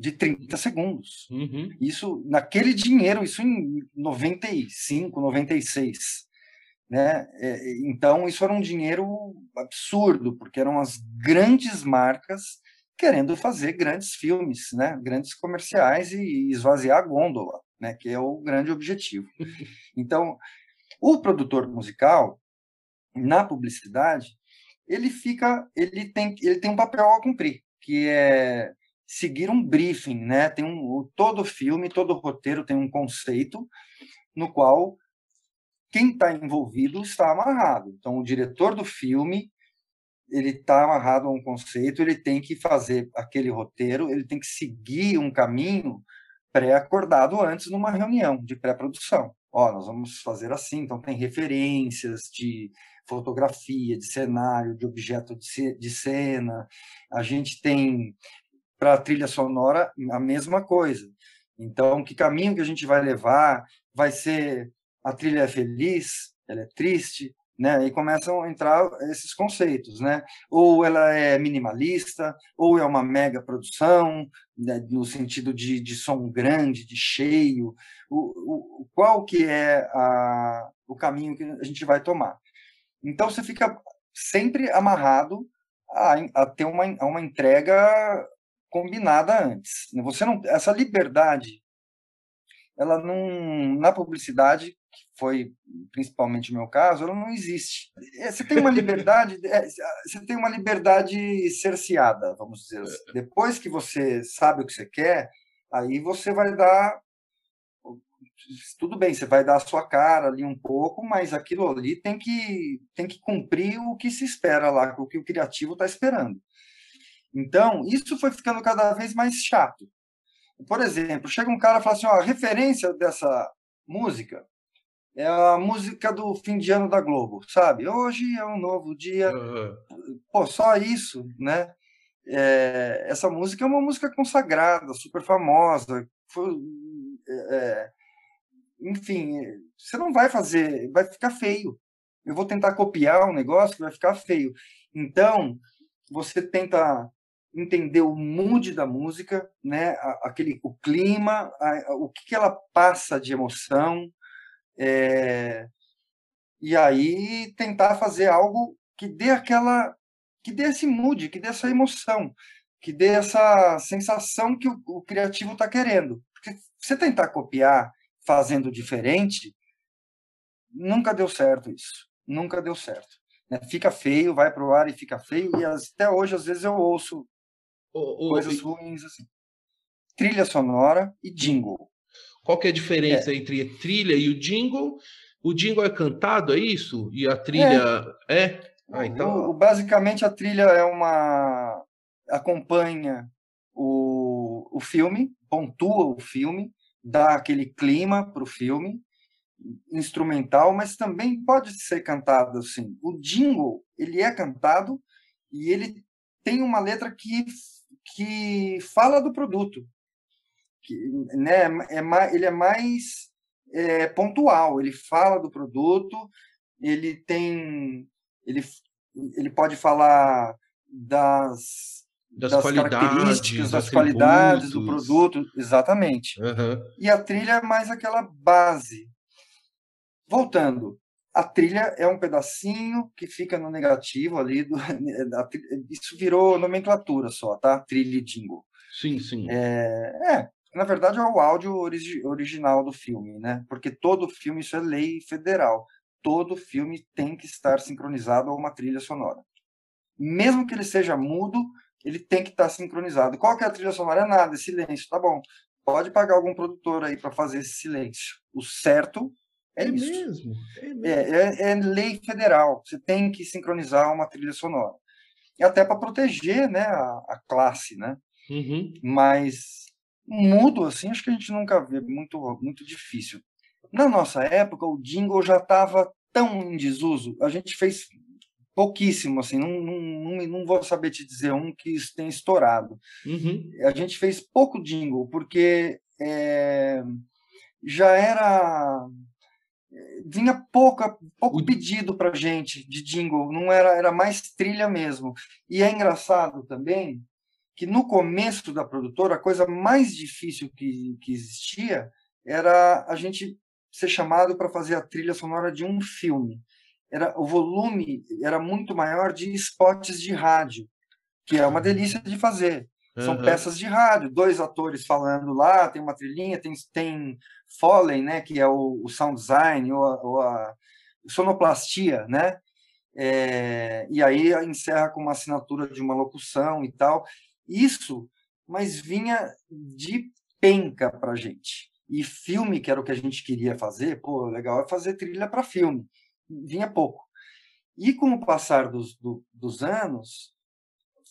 de 30 segundos. Uhum. Isso, naquele dinheiro, isso em 95, 96. Né? É, então, isso era um dinheiro absurdo, porque eram as grandes marcas querendo fazer grandes filmes, né? grandes comerciais e esvaziar a gôndola, né? que é o grande objetivo. [LAUGHS] Então, o produtor musical, na publicidade, ele fica, ele tem, ele tem um papel a cumprir, que é seguir um briefing, né? Tem um todo filme, todo roteiro tem um conceito no qual quem está envolvido está amarrado. Então, o diretor do filme ele está amarrado a um conceito, ele tem que fazer aquele roteiro, ele tem que seguir um caminho pré-acordado antes numa reunião de pré-produção. Ó, nós vamos fazer assim, então tem referências de fotografia, de cenário, de objeto de cena. A gente tem para a trilha sonora a mesma coisa. Então, que caminho que a gente vai levar? Vai ser a trilha é feliz, ela é triste, né? E começam a entrar esses conceitos, né? Ou ela é minimalista, ou é uma mega produção, né? no sentido de, de som grande, de cheio. O, o, qual que é a, o caminho que a gente vai tomar? Então você fica sempre amarrado a, a ter uma, a uma entrega combinada antes. Você não essa liberdade ela não na publicidade que foi principalmente o meu caso, ela não existe. É, você tem uma liberdade, é, você tem uma liberdade cerceada, vamos dizer assim. É. Depois que você sabe o que você quer, aí você vai dar tudo bem, você vai dar a sua cara ali um pouco, mas aquilo ali tem que tem que cumprir o que se espera lá, o que o criativo está esperando. Então, isso foi ficando cada vez mais chato. Por exemplo, chega um cara e fala assim: ó, a referência dessa música é a música do fim de ano da Globo, sabe? Hoje é um novo dia. Uhum. Pô, só isso, né? É, essa música é uma música consagrada, super famosa. Foi, é, é, enfim, você não vai fazer, vai ficar feio. Eu vou tentar copiar um negócio que vai ficar feio. Então, você tenta entender o mood da música, né? Aquele, o clima, a, o que, que ela passa de emoção, é, e aí tentar fazer algo que dê aquela, que dê esse mood, que dê essa emoção, que dê essa sensação que o, o criativo está querendo. Porque você tentar copiar fazendo diferente, nunca deu certo isso. Nunca deu certo. Né? Fica feio, vai para o ar e fica feio, e até hoje, às vezes, eu ouço coisas ruins assim. Trilha sonora e jingle. Qual que é a diferença é. entre a trilha e o jingle? O jingle é cantado, é isso? E a trilha é? é? Ah, então... O, basicamente, a trilha é uma... acompanha o, o filme, pontua o filme, dá aquele clima para o filme, instrumental, mas também pode ser cantado assim. O jingle, ele é cantado e ele tem uma letra que, que fala do produto. Que, né, é, ele é mais é, pontual, ele fala do produto, ele tem ele, ele pode falar das das, das características, das qualidades do produto, exatamente. Uhum. E a trilha é mais aquela base. Voltando, a trilha é um pedacinho que fica no negativo ali. Do, [LAUGHS] isso virou nomenclatura só, tá? Trilha e jingle. Sim, sim. É, é, na verdade é o áudio origi original do filme, né? Porque todo filme, isso é lei federal. Todo filme tem que estar sincronizado a uma trilha sonora. Mesmo que ele seja mudo, ele tem que estar sincronizado. Qual que é a trilha sonora? É nada, é silêncio. Tá bom. Pode pagar algum produtor aí para fazer esse silêncio. O certo é, é isso. Mesmo? É, mesmo. É, é, é, lei federal. Você tem que sincronizar uma trilha sonora. E até para proteger né, a, a classe, né? Uhum. Mas mudo, assim, acho que a gente nunca vê. Muito, muito difícil. Na nossa época, o jingle já estava tão em desuso. A gente fez pouquíssimo, assim, não, não, não, vou saber te dizer um que tem estourado. Uhum. A gente fez pouco jingle, porque é, já era vinha pouca, pouco pedido para gente de jingle, não era, era mais trilha mesmo. E é engraçado também que no começo da produtora, a coisa mais difícil que, que existia era a gente ser chamado para fazer a trilha sonora de um filme. Era o volume era muito maior de spots de rádio, que é uma delícia de fazer. São uhum. peças de rádio, dois atores falando lá, tem uma trilhinha, tem, tem Foley, né, que é o, o sound design, ou a, ou a sonoplastia, né? É, e aí encerra com uma assinatura de uma locução e tal. Isso, mas vinha de penca para gente. E filme, que era o que a gente queria fazer, pô, legal é fazer trilha para filme. Vinha pouco. E com o passar dos, do, dos anos,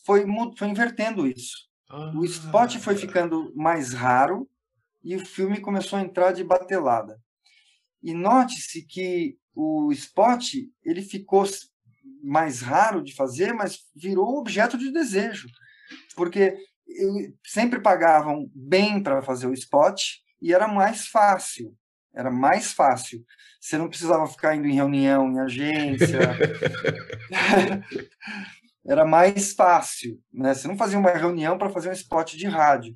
foi, foi invertendo isso. Ah, o spot foi ficando mais raro e o filme começou a entrar de batelada. E note-se que o spot ele ficou mais raro de fazer, mas virou objeto de desejo, porque sempre pagavam bem para fazer o spot e era mais fácil. Era mais fácil. Você não precisava ficar indo em reunião, em agência. [LAUGHS] [LAUGHS] era mais fácil, né? Você não fazia uma reunião para fazer um spot de rádio.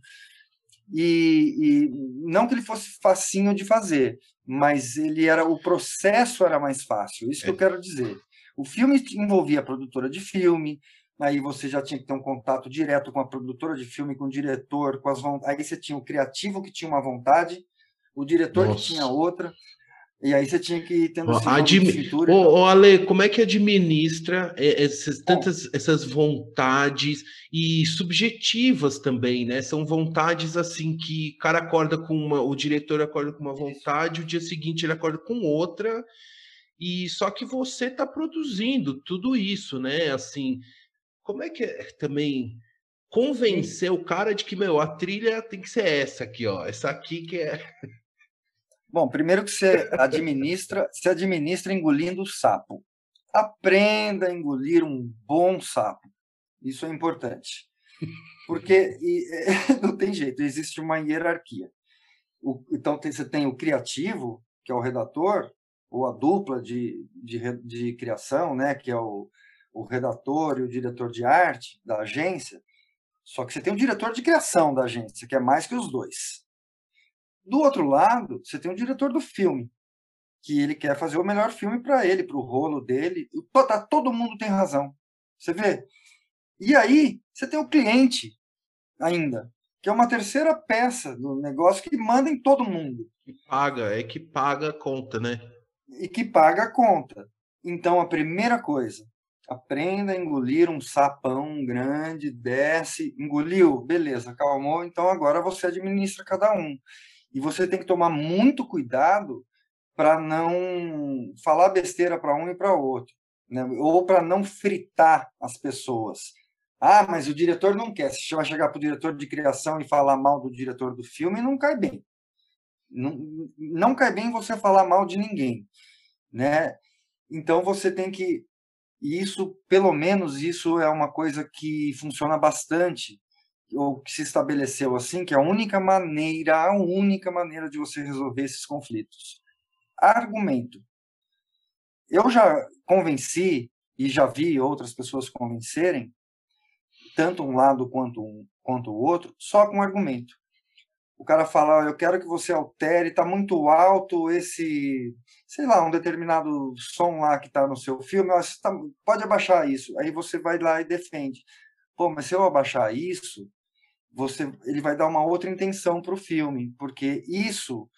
E, e, não que ele fosse facinho de fazer, mas ele era o processo era mais fácil. Isso é. que eu é. quero dizer. O filme envolvia a produtora de filme, aí você já tinha que ter um contato direto com a produtora de filme, com o diretor, com as aí você tinha o criativo que tinha uma vontade, o diretor Nossa. que tinha outra. E aí você tinha que ir tendo esse Admi... Ô, ô, Ale, como é que administra essas, tantas essas vontades e subjetivas também, né? São vontades assim que o cara acorda com uma, o diretor acorda com uma vontade, o dia seguinte ele acorda com outra, e só que você está produzindo tudo isso, né? Assim, como é que é também convencer Sim. o cara de que, meu, a trilha tem que ser essa aqui, ó. Essa aqui que é. [LAUGHS] Bom, primeiro que você administra, [LAUGHS] se administra engolindo o sapo. Aprenda a engolir um bom sapo. Isso é importante. Porque e, [LAUGHS] não tem jeito, existe uma hierarquia. O, então, tem, você tem o criativo, que é o redator, ou a dupla de, de, de criação, né, que é o, o redator e o diretor de arte da agência. Só que você tem o diretor de criação da agência, que é mais que os dois. Do outro lado, você tem o diretor do filme, que ele quer fazer o melhor filme para ele, para o rolo dele. Tá, todo mundo tem razão. Você vê? E aí, você tem o cliente ainda, que é uma terceira peça do negócio que manda em todo mundo. Que paga, é que paga a conta, né? e que paga a conta. Então, a primeira coisa, aprenda a engolir um sapão grande, desce, engoliu, beleza, acalmou, então agora você administra cada um. E você tem que tomar muito cuidado para não falar besteira para um e para outro, né? ou para não fritar as pessoas. Ah, mas o diretor não quer. Se vai chegar para o diretor de criação e falar mal do diretor do filme, não cai bem. Não, não cai bem você falar mal de ninguém, né? Então você tem que isso, pelo menos isso é uma coisa que funciona bastante ou que se estabeleceu assim, que é a única maneira, a única maneira de você resolver esses conflitos. Argumento. Eu já convenci e já vi outras pessoas convencerem tanto um lado quanto um quanto o outro só com argumento o cara fala, eu quero que você altere, está muito alto esse, sei lá, um determinado som lá que está no seu filme, tá, pode abaixar isso. Aí você vai lá e defende. Pô, mas se eu abaixar isso, você, ele vai dar uma outra intenção para o filme, porque isso,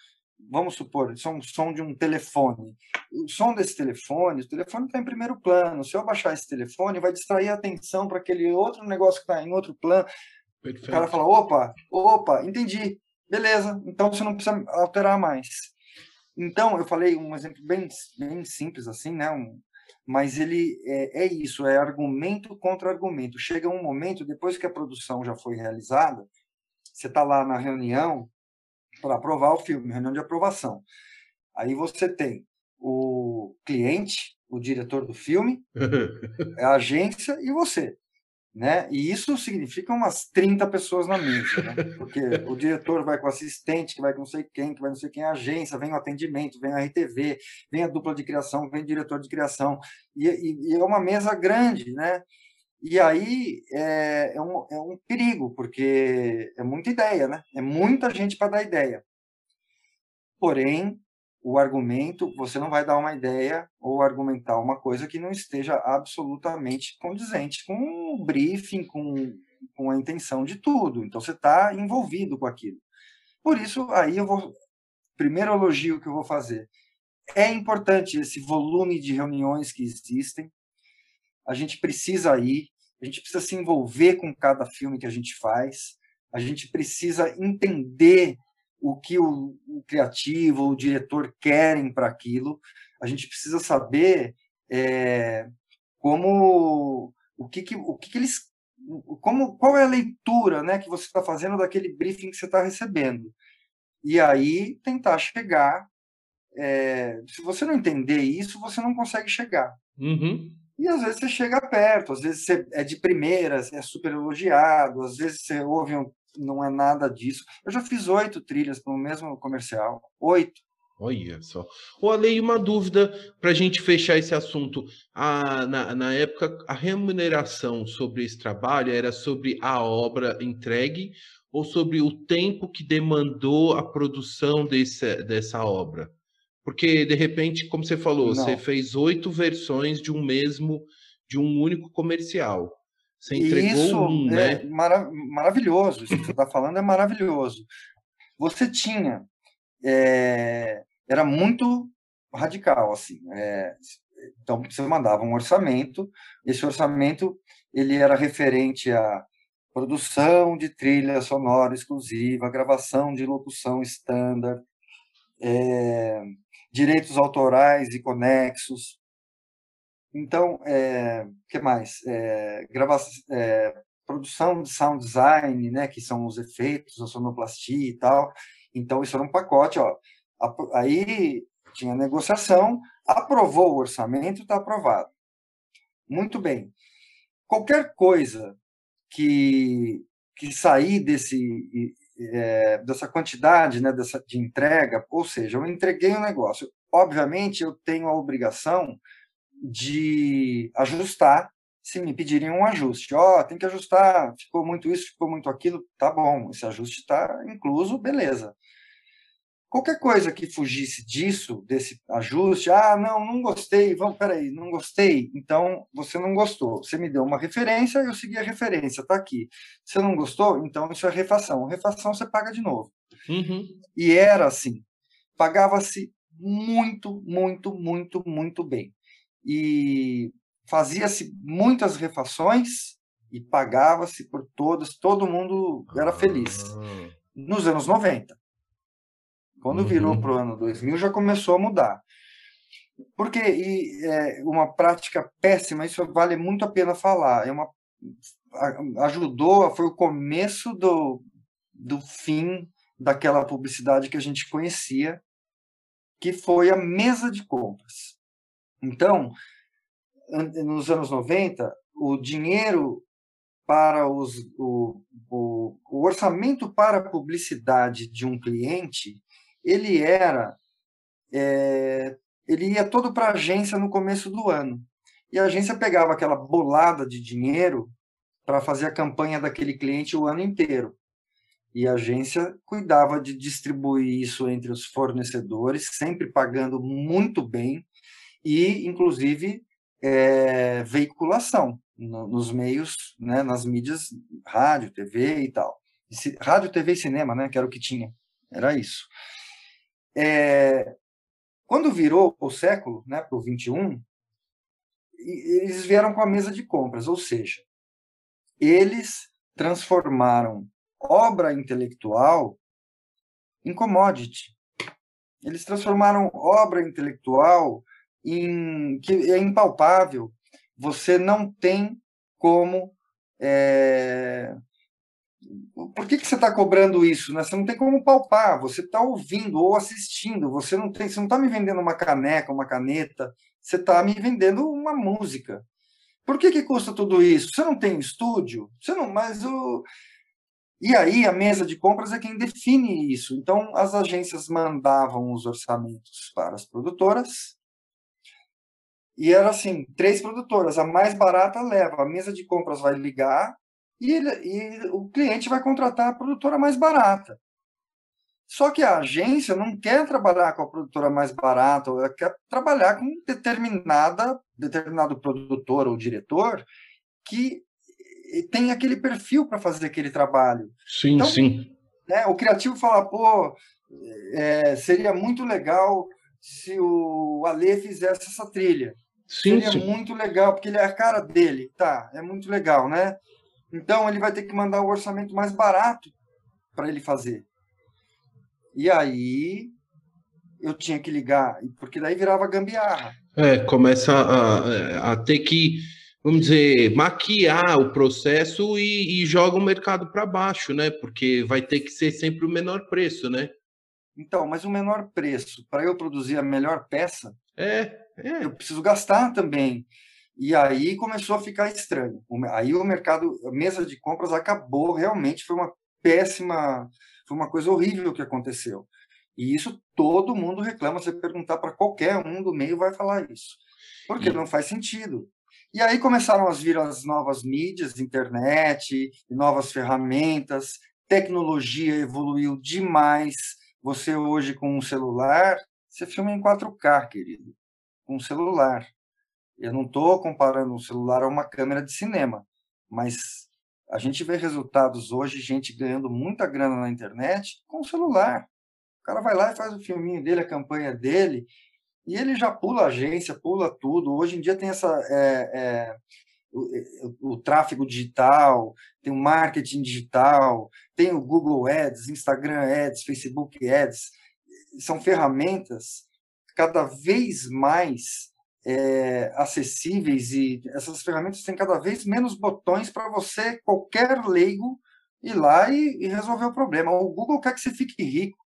vamos supor, isso é um som de um telefone. O som desse telefone, o telefone está em primeiro plano. Se eu abaixar esse telefone, vai distrair a atenção para aquele outro negócio que está em outro plano. Perfeito. O cara fala, opa, opa, entendi Beleza, então você não precisa alterar mais. Então, eu falei um exemplo bem, bem simples assim, né? Um, mas ele é, é, isso, é argumento contra argumento. Chega um momento, depois que a produção já foi realizada, você está lá na reunião para aprovar o filme, reunião de aprovação. Aí você tem o cliente, o diretor do filme, [LAUGHS] a agência e você né? E isso significa umas 30 pessoas na mesa, né? Porque o diretor vai com o assistente, que vai com não sei quem, que vai não sei quem, a agência, vem o atendimento, vem a RTV, vem a dupla de criação, vem o diretor de criação, e, e, e é uma mesa grande, né? E aí é, é, um, é um perigo, porque é muita ideia, né? É muita gente para dar ideia. Porém, o argumento, você não vai dar uma ideia ou argumentar uma coisa que não esteja absolutamente condizente com o briefing, com, com a intenção de tudo. Então, você está envolvido com aquilo. Por isso, aí eu vou. Primeiro elogio que eu vou fazer. É importante esse volume de reuniões que existem. A gente precisa ir, a gente precisa se envolver com cada filme que a gente faz, a gente precisa entender o que o, o criativo, o diretor querem para aquilo. A gente precisa saber é, como o que, que o que, que, eles como qual é a leitura né que você está fazendo daquele briefing que você está recebendo e aí tentar chegar é, se você não entender isso você não consegue chegar uhum. e às vezes você chega perto às vezes você é de primeira é super elogiado às vezes você ouve um não é nada disso. Eu já fiz oito trilhas para o mesmo comercial. Oito. Olha só. Ô, Ale, uma dúvida para a gente fechar esse assunto. A, na, na época, a remuneração sobre esse trabalho era sobre a obra entregue ou sobre o tempo que demandou a produção desse, dessa obra? Porque, de repente, como você falou, Não. você fez oito versões de um mesmo, de um único comercial. Você entregou Isso um, é né? mara maravilhoso. Isso que você está falando é maravilhoso. Você tinha, é, era muito radical, assim. É, então, você mandava um orçamento, esse orçamento ele era referente a produção de trilha sonora exclusiva, gravação de locução standard, é, direitos autorais e conexos, então, é, que mais? É, gravação, é, produção de sound design, né, que são os efeitos, a sonoplastia e tal. Então, isso era um pacote, ó. Aí tinha negociação, aprovou o orçamento, está aprovado. Muito bem. Qualquer coisa que, que sair desse, é, dessa quantidade né, dessa, de entrega, ou seja, eu entreguei o um negócio. Obviamente, eu tenho a obrigação de ajustar se me pedirem um ajuste. Ó, oh, tem que ajustar, ficou muito isso, ficou muito aquilo, tá bom, esse ajuste está incluso, beleza. Qualquer coisa que fugisse disso, desse ajuste, ah, não, não gostei, vamos, peraí, não gostei, então você não gostou. Você me deu uma referência, eu segui a referência, tá aqui. Você não gostou? Então isso é refação. Refação você paga de novo. Uhum. E era assim, pagava-se muito, muito, muito, muito bem. E fazia-se muitas refações e pagava-se por todas, todo mundo era feliz. Ah. Nos anos 90. Quando uhum. virou para o ano 2000, já começou a mudar. Porque e, é, uma prática péssima, isso vale muito a pena falar, é uma, ajudou, foi o começo do, do fim daquela publicidade que a gente conhecia, que foi a mesa de compras. Então, nos anos 90, o dinheiro para os, o, o, o orçamento para a publicidade de um cliente, ele era é, ele ia todo para a agência no começo do ano. E a agência pegava aquela bolada de dinheiro para fazer a campanha daquele cliente o ano inteiro. E a agência cuidava de distribuir isso entre os fornecedores, sempre pagando muito bem, e, inclusive, é, veiculação no, nos meios, né, nas mídias, rádio, TV e tal. Rádio, TV e cinema, né, que era o que tinha. Era isso. É, quando virou o século, né, para o 21, eles vieram com a mesa de compras, ou seja, eles transformaram obra intelectual em commodity. Eles transformaram obra intelectual em que é impalpável. Você não tem como é, por que, que você está cobrando isso? Né? Você não tem como palpar, você está ouvindo ou assistindo, você não tem, você não está me vendendo uma caneca, uma caneta, você está me vendendo uma música. Por que, que custa tudo isso? Você não tem estúdio? Você não, mas o. E aí a mesa de compras é quem define isso. Então as agências mandavam os orçamentos para as produtoras. E era assim, três produtoras, a mais barata leva, a mesa de compras vai ligar e, ele, e o cliente vai contratar a produtora mais barata. Só que a agência não quer trabalhar com a produtora mais barata, ela quer trabalhar com determinada, determinado produtor ou diretor que tem aquele perfil para fazer aquele trabalho. Sim, então, sim. Né, o criativo fala, pô, é, seria muito legal se o Alê fizesse essa trilha. Sim, seria sim. muito legal, porque ele é a cara dele. Tá, é muito legal, né? Então ele vai ter que mandar o orçamento mais barato para ele fazer. E aí eu tinha que ligar, porque daí virava gambiarra. É, começa a, a ter que, vamos dizer, maquiar o processo e, e joga o mercado para baixo, né? Porque vai ter que ser sempre o menor preço, né? Então, mas o menor preço para eu produzir a melhor peça, é, é. Eu preciso gastar também. E aí começou a ficar estranho. Aí o mercado, a mesa de compras acabou, realmente foi uma péssima, foi uma coisa horrível que aconteceu. E isso todo mundo reclama, você perguntar para qualquer um do meio vai falar isso. Porque não faz sentido. E aí começaram a vir as novas mídias, internet, novas ferramentas, tecnologia evoluiu demais. Você hoje com um celular, você filma em 4K, querido, com um celular. Eu não estou comparando um celular a uma câmera de cinema, mas a gente vê resultados hoje, gente ganhando muita grana na internet com o celular. O cara vai lá e faz o filminho dele, a campanha dele, e ele já pula a agência, pula tudo. Hoje em dia tem essa é, é, o, o, tráfego digital, tem o marketing digital, tem o Google Ads, Instagram Ads, Facebook Ads. São ferramentas cada vez mais é, acessíveis e essas ferramentas têm cada vez menos botões para você, qualquer leigo, ir lá e, e, resolver o problema. O Google quer que você fique rico.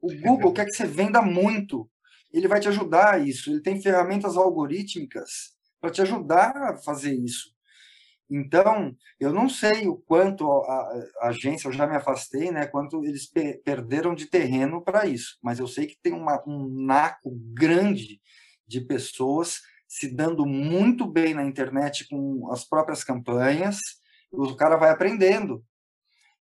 O [LAUGHS] Google quer que você venda muito. Ele vai te ajudar a isso. Ele tem ferramentas algorítmicas para te ajudar a fazer isso. Então, eu não sei o quanto a, a agência, eu já me afastei, né? Quanto eles pe perderam de terreno para isso. Mas eu sei que tem uma, um naco grande de pessoas se dando muito bem na internet com as próprias campanhas, o cara vai aprendendo.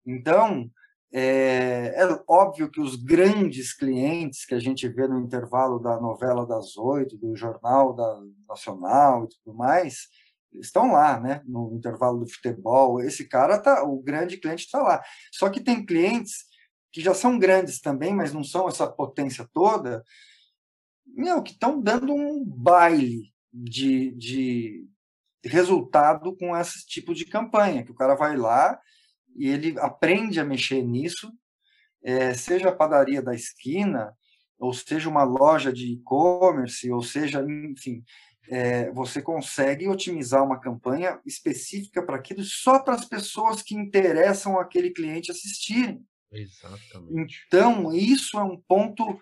Então, é, é, óbvio que os grandes clientes que a gente vê no intervalo da novela das oito, do jornal da Nacional e tudo mais, estão lá, né? No intervalo do futebol. Esse cara tá, o grande cliente está lá. Só que tem clientes que já são grandes também, mas não são essa potência toda, meu, que estão dando um baile de, de resultado com esse tipo de campanha, que o cara vai lá e ele aprende a mexer nisso, é, seja a padaria da esquina, ou seja uma loja de e-commerce, ou seja, enfim, é, você consegue otimizar uma campanha específica para aquilo só para as pessoas que interessam aquele cliente assistirem. Exatamente. Então, isso é um ponto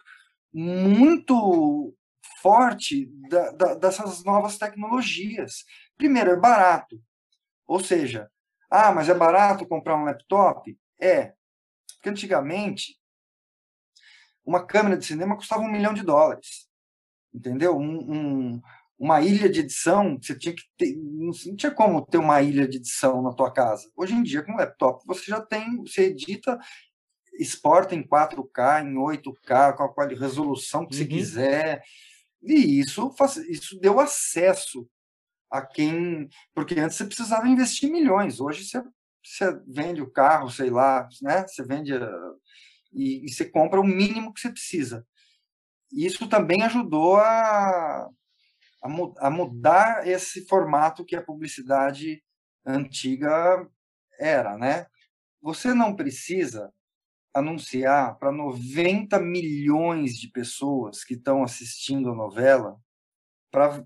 muito forte da, da, dessas novas tecnologias. Primeiro, é barato. Ou seja, ah, mas é barato comprar um laptop? É. Porque antigamente, uma câmera de cinema custava um milhão de dólares. Entendeu? Um, um, uma ilha de edição, você tinha que ter, não tinha como ter uma ilha de edição na tua casa. Hoje em dia, com laptop, você já tem, você edita, exporta em 4K, em 8K, com a resolução que uhum. você quiser. E isso, isso deu acesso a quem. Porque antes você precisava investir milhões, hoje você, você vende o carro, sei lá, né? Você vende e, e você compra o mínimo que você precisa. Isso também ajudou a, a, a mudar esse formato que a publicidade antiga era, né? Você não precisa anunciar para 90 milhões de pessoas que estão assistindo a novela, pra,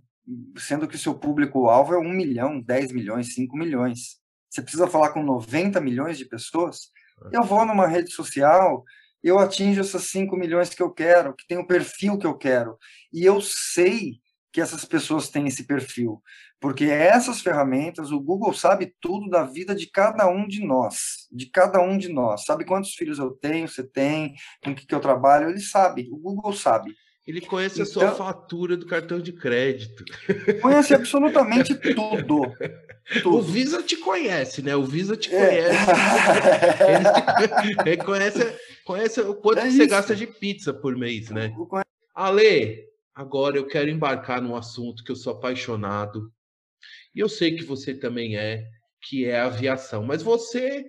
sendo que seu público-alvo é 1 milhão, 10 milhões, 5 milhões. Você precisa falar com 90 milhões de pessoas? Eu vou numa rede social, eu atinjo essas 5 milhões que eu quero, que tem o perfil que eu quero. E eu sei que essas pessoas têm esse perfil. Porque essas ferramentas, o Google sabe tudo da vida de cada um de nós, de cada um de nós. Sabe quantos filhos eu tenho, você tem, com que, que eu trabalho, ele sabe, o Google sabe. Ele conhece então, a sua então fatura do cartão de crédito. Conhece [LAUGHS] absolutamente tudo. Tudo. O Visa te conhece, né? O Visa te é. conhece. É. [LAUGHS] Ele, conhece, conhece o quanto é você gasta de pizza por mês, né? Ale, agora eu quero embarcar num assunto que eu sou apaixonado. E eu sei que você também é, que é aviação. Mas você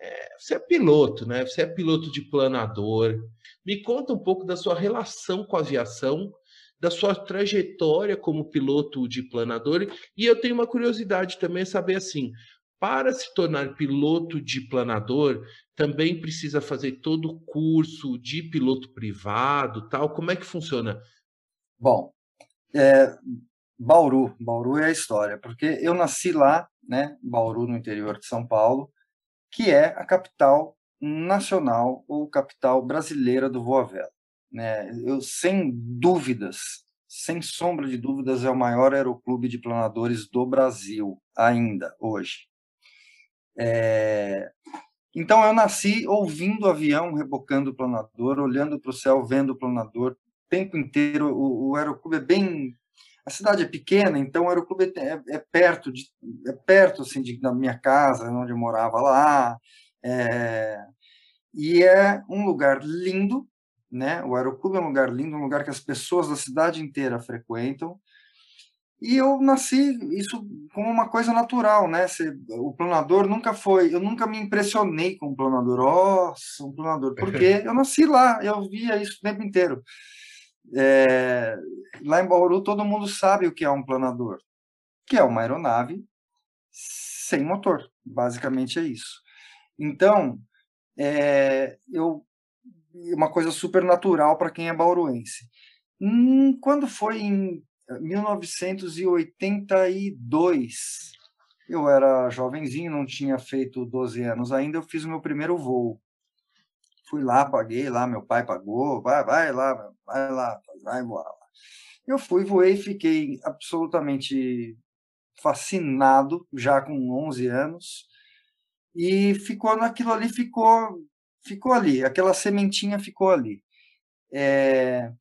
é, você é piloto, né? Você é piloto de planador. Me conta um pouco da sua relação com a aviação da sua trajetória como piloto de planador. E eu tenho uma curiosidade também saber assim, para se tornar piloto de planador, também precisa fazer todo o curso de piloto privado, tal. Como é que funciona? Bom, é, Bauru, Bauru é a história, porque eu nasci lá, né, Bauru no interior de São Paulo, que é a capital nacional ou capital brasileira do voa vela. Né? Eu, sem dúvidas, sem sombra de dúvidas, é o maior aeroclube de planadores do Brasil, ainda, hoje. É... Então, eu nasci ouvindo o avião rebocando o planador, olhando para o céu, vendo o planador, tempo inteiro. O, o aeroclube é bem. A cidade é pequena, então o aeroclube é, é, é perto, de, é perto assim, de, da minha casa, onde eu morava lá. É... E é um lugar lindo, né? O Aeroclube é um lugar lindo, um lugar que as pessoas da cidade inteira frequentam. E eu nasci isso como uma coisa natural, né? o planador nunca foi, eu nunca me impressionei com o planador. Nossa, um planador, porque [LAUGHS] eu nasci lá, eu via isso o tempo inteiro. É, lá em Bauru todo mundo sabe o que é um planador, que é uma aeronave sem motor, basicamente é isso. Então, é, eu uma coisa super natural para quem é bauruense. Hum, quando foi em 1982, eu era jovenzinho, não tinha feito 12 anos ainda, eu fiz o meu primeiro voo. Fui lá, paguei lá, meu pai pagou, vai, vai lá, vai lá, vai voar. Eu fui, voei, fiquei absolutamente fascinado, já com 11 anos, e ficou naquilo ali, ficou ficou ali, aquela sementinha ficou ali. É,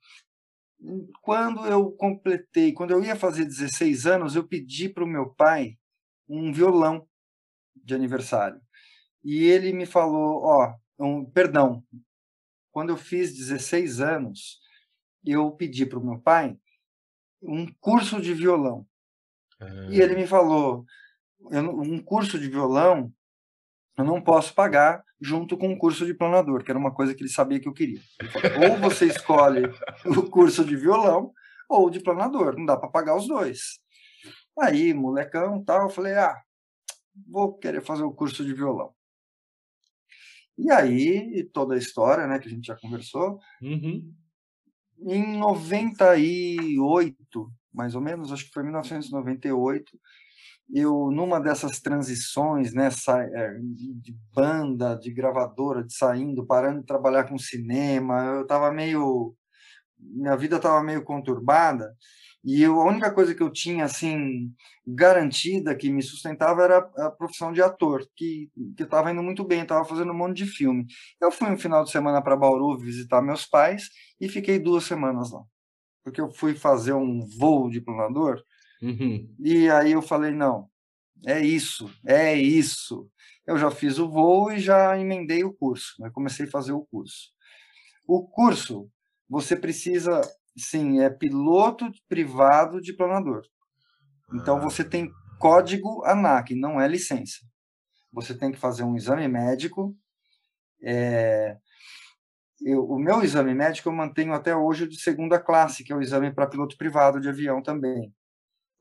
quando eu completei, quando eu ia fazer 16 anos, eu pedi para o meu pai um violão de aniversário. E ele me falou, ó, um, perdão, quando eu fiz 16 anos, eu pedi para o meu pai um curso de violão. Ah. E ele me falou, um curso de violão eu não posso pagar junto com o curso de planador, que era uma coisa que ele sabia que eu queria. ou você escolhe [LAUGHS] o curso de violão ou de planador, não dá para pagar os dois. Aí, molecão, tal, eu falei: "Ah, vou querer fazer o curso de violão". E aí, toda a história, né, que a gente já conversou. Uhum. Em 98, mais ou menos, acho que foi 1998, eu numa dessas transições, né, é, de banda, de gravadora, de saindo, parando de trabalhar com cinema, eu estava meio minha vida estava meio conturbada e eu, a única coisa que eu tinha assim garantida que me sustentava era a profissão de ator, que que estava indo muito bem, estava fazendo um monte de filme. Eu fui um final de semana para Bauru visitar meus pais e fiquei duas semanas lá, porque eu fui fazer um voo de planador uhum. e aí eu falei não, é isso, é isso. Eu já fiz o voo e já emendei o curso, né? comecei a fazer o curso. O curso você precisa, sim, é piloto privado de planador. Então, você ah. tem código ANAC, não é licença. Você tem que fazer um exame médico. É, eu, o meu exame médico eu mantenho até hoje de segunda classe, que é o exame para piloto privado de avião também.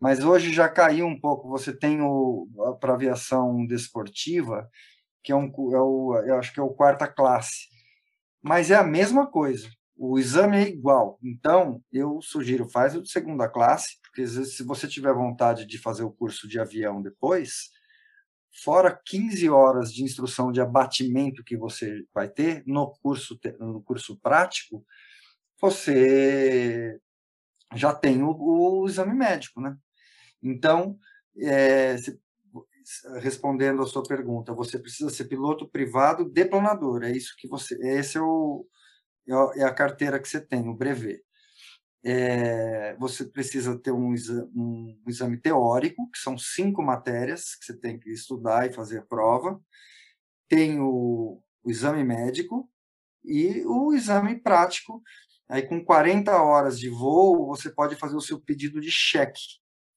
Mas hoje já caiu um pouco. Você tem o para aviação desportiva, que é um, é o, eu acho que é o quarta classe. Mas é a mesma coisa o exame é igual. Então, eu sugiro, faz o de segunda classe, porque às vezes, se você tiver vontade de fazer o curso de avião depois, fora 15 horas de instrução de abatimento que você vai ter no curso, no curso prático, você já tem o, o exame médico, né? Então, é, se, respondendo a sua pergunta, você precisa ser piloto privado deplanador. É isso que você, esse é o, é, é a carteira que você tem, o brevet. É, você precisa ter um exame, um exame, teórico, que são cinco matérias que você tem que estudar e fazer a prova. Tem o, o exame médico e o exame prático. Aí, com 40 horas de voo, você pode fazer o seu pedido de cheque,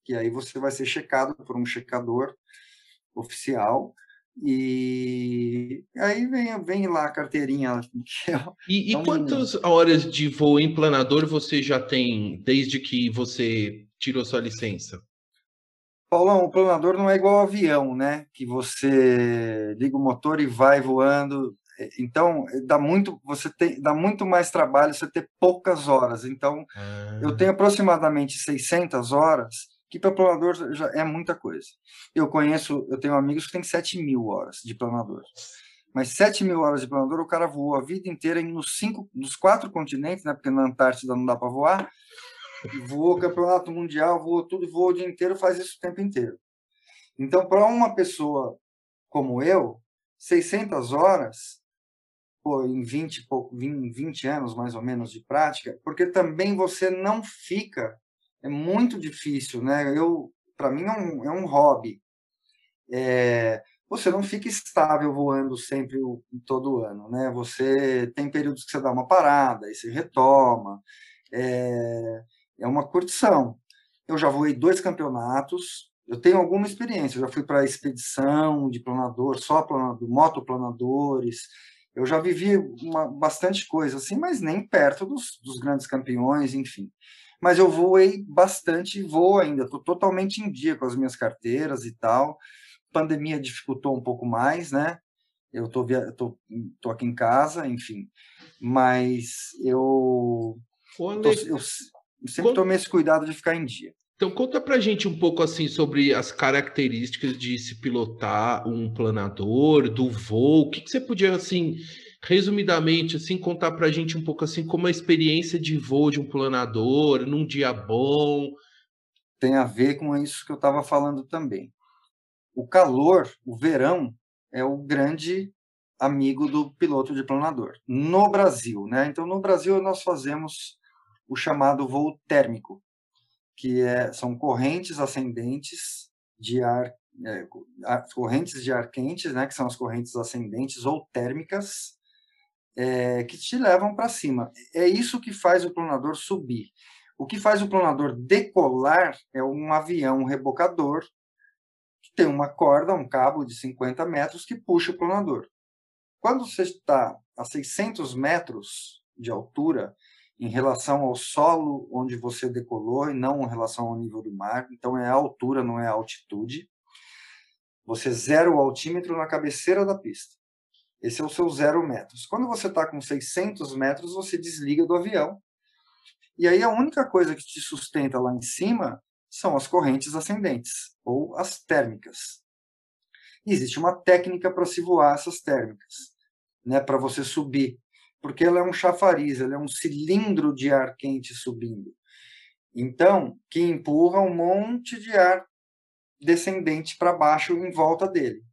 que aí você vai ser checado por um checador oficial e aí vem, vem lá a carteirinha. [LAUGHS] É e, e quantas horas de voo em planador você já tem desde que você tirou sua licença? Paulão, o planador não é igual ao avião, né? Que você liga o motor e vai voando. Então, dá muito, você tem, dá muito mais trabalho você ter poucas horas. Então, ah. eu tenho aproximadamente 600 horas que para planador já é muita coisa. Eu conheço, eu tenho amigos que têm 7 mil horas de planador. Mas 7 mil horas de planador, o cara voou a vida inteira nos, cinco, nos quatro continentes, né? Porque na Antártida não dá para voar. Voou campeonato mundial, voou tudo, voou o dia inteiro, faz isso o tempo inteiro. Então, para uma pessoa como eu, 600 horas, pô, em 20, 20 anos mais ou menos de prática, porque também você não fica é muito difícil, né? Eu, para mim é um, é um hobby. É, você não fica estável voando sempre todo ano, né? Você tem períodos que você dá uma parada, aí você retoma. É, é uma curtição. Eu já voei dois campeonatos. Eu tenho alguma experiência. Eu já fui para expedição de planador, só planador, motoplanadores. Eu já vivi uma, bastante coisa assim, mas nem perto dos, dos grandes campeões, enfim mas eu voei bastante vou ainda, estou totalmente em dia com as minhas carteiras e tal. pandemia dificultou um pouco mais, né? Eu estou tô, tô aqui em casa, enfim, mas eu, tô, eu sempre tomei esse cuidado de ficar em dia. Então conta pra gente um pouco assim sobre as características de se pilotar um planador, do voo, o que, que você podia assim resumidamente, assim, contar para a gente um pouco assim como a experiência de voo de um planador num dia bom. Tem a ver com isso que eu estava falando também. O calor, o verão, é o grande amigo do piloto de planador no Brasil, né? Então, no Brasil nós fazemos o chamado voo térmico, que é, são correntes ascendentes de ar, é, correntes de ar quentes, né? Que são as correntes ascendentes ou térmicas é, que te levam para cima. É isso que faz o planador subir. O que faz o planador decolar é um avião rebocador que tem uma corda, um cabo de 50 metros que puxa o planador. quando você está a 600 metros de altura, em relação ao solo onde você decolou e não em relação ao nível do mar. Então é a altura, não é a altitude. Você zera o altímetro na cabeceira da pista. Esse é o seu zero metros. Quando você está com 600 metros, você desliga do avião. E aí a única coisa que te sustenta lá em cima são as correntes ascendentes, ou as térmicas. E existe uma técnica para se voar essas térmicas, né, para você subir porque ela é um chafariz, ela é um cilindro de ar quente subindo. Então, que empurra um monte de ar descendente para baixo em volta dele.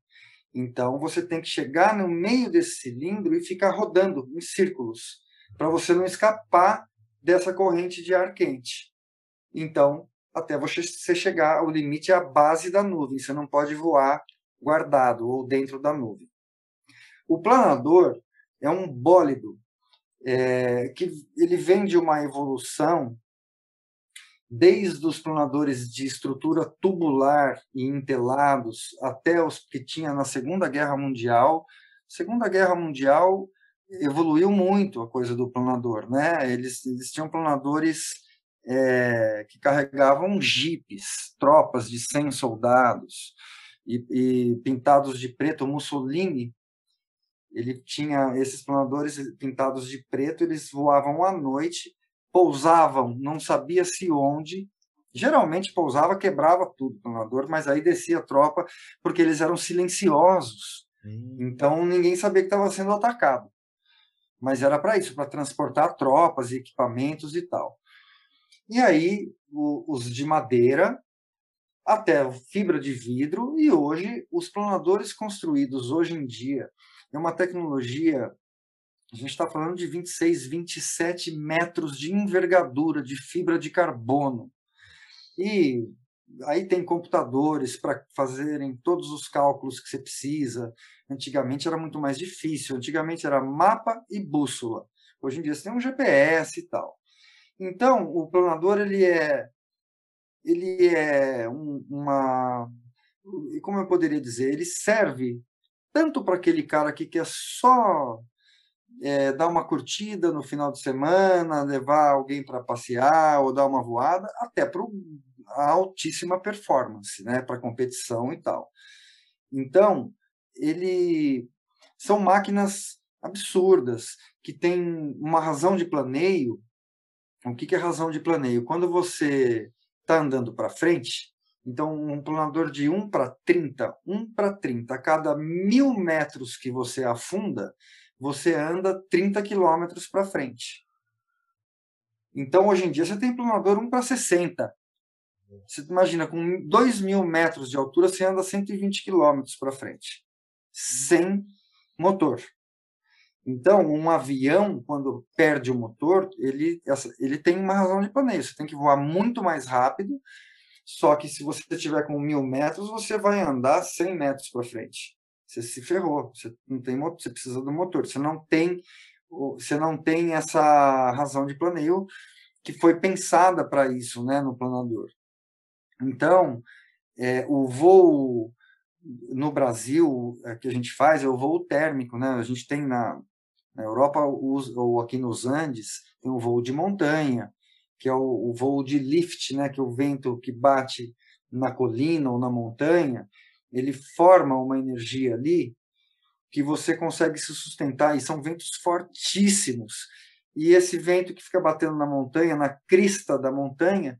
Então, você tem que chegar no meio desse cilindro e ficar rodando em círculos, para você não escapar dessa corrente de ar quente. Então, até você chegar ao limite à base da nuvem, você não pode voar guardado ou dentro da nuvem. O planador é um bólido é, que ele vem de uma evolução desde os planadores de estrutura tubular e entelados até os que tinha na Segunda Guerra Mundial. Segunda Guerra Mundial evoluiu muito a coisa do planador, né? Eles, eles tinham planadores é, que carregavam jipes, tropas de 100 soldados e, e pintados de preto. Mussolini ele tinha esses planadores pintados de preto, eles voavam à noite, pousavam, não sabia se onde, geralmente pousava, quebrava tudo o planador, mas aí descia a tropa, porque eles eram silenciosos, hum. então ninguém sabia que estava sendo atacado. Mas era para isso, para transportar tropas e equipamentos e tal. E aí, o, os de madeira, até fibra de vidro, e hoje, os planadores construídos hoje em dia é uma tecnologia, a gente está falando de 26, 27 metros de envergadura de fibra de carbono. E aí tem computadores para fazerem todos os cálculos que você precisa. Antigamente era muito mais difícil, antigamente era mapa e bússola. Hoje em dia você tem um GPS e tal. Então, o planador ele é ele é um, uma como eu poderia dizer, ele serve tanto para aquele cara que quer só é, dar uma curtida no final de semana, levar alguém para passear ou dar uma voada, até para a altíssima performance, né, para competição e tal. Então, ele são máquinas absurdas que têm uma razão de planeio. O que é razão de planeio? Quando você está andando para frente, então, um planador de 1 para 30, 1 para 30, a cada mil metros que você afunda, você anda 30 quilômetros para frente. Então, hoje em dia, você tem planador 1 para 60. Você imagina, com 2 mil metros de altura, você anda 120 quilômetros para frente, sem motor. Então, um avião, quando perde o motor, ele, ele tem uma razão de planeio. Você tem que voar muito mais rápido só que se você tiver com mil metros, você vai andar 100 metros para frente. Você se ferrou. Você não tem você precisa do motor. Você não tem, você não tem essa razão de planeio que foi pensada para isso, né, no planador. Então, é, o voo no Brasil é, que a gente faz é o voo térmico, né? A gente tem na, na Europa ou aqui nos Andes tem o voo de montanha que é o, o voo de lift, né, que é o vento que bate na colina ou na montanha, ele forma uma energia ali que você consegue se sustentar, e são ventos fortíssimos. E esse vento que fica batendo na montanha, na crista da montanha,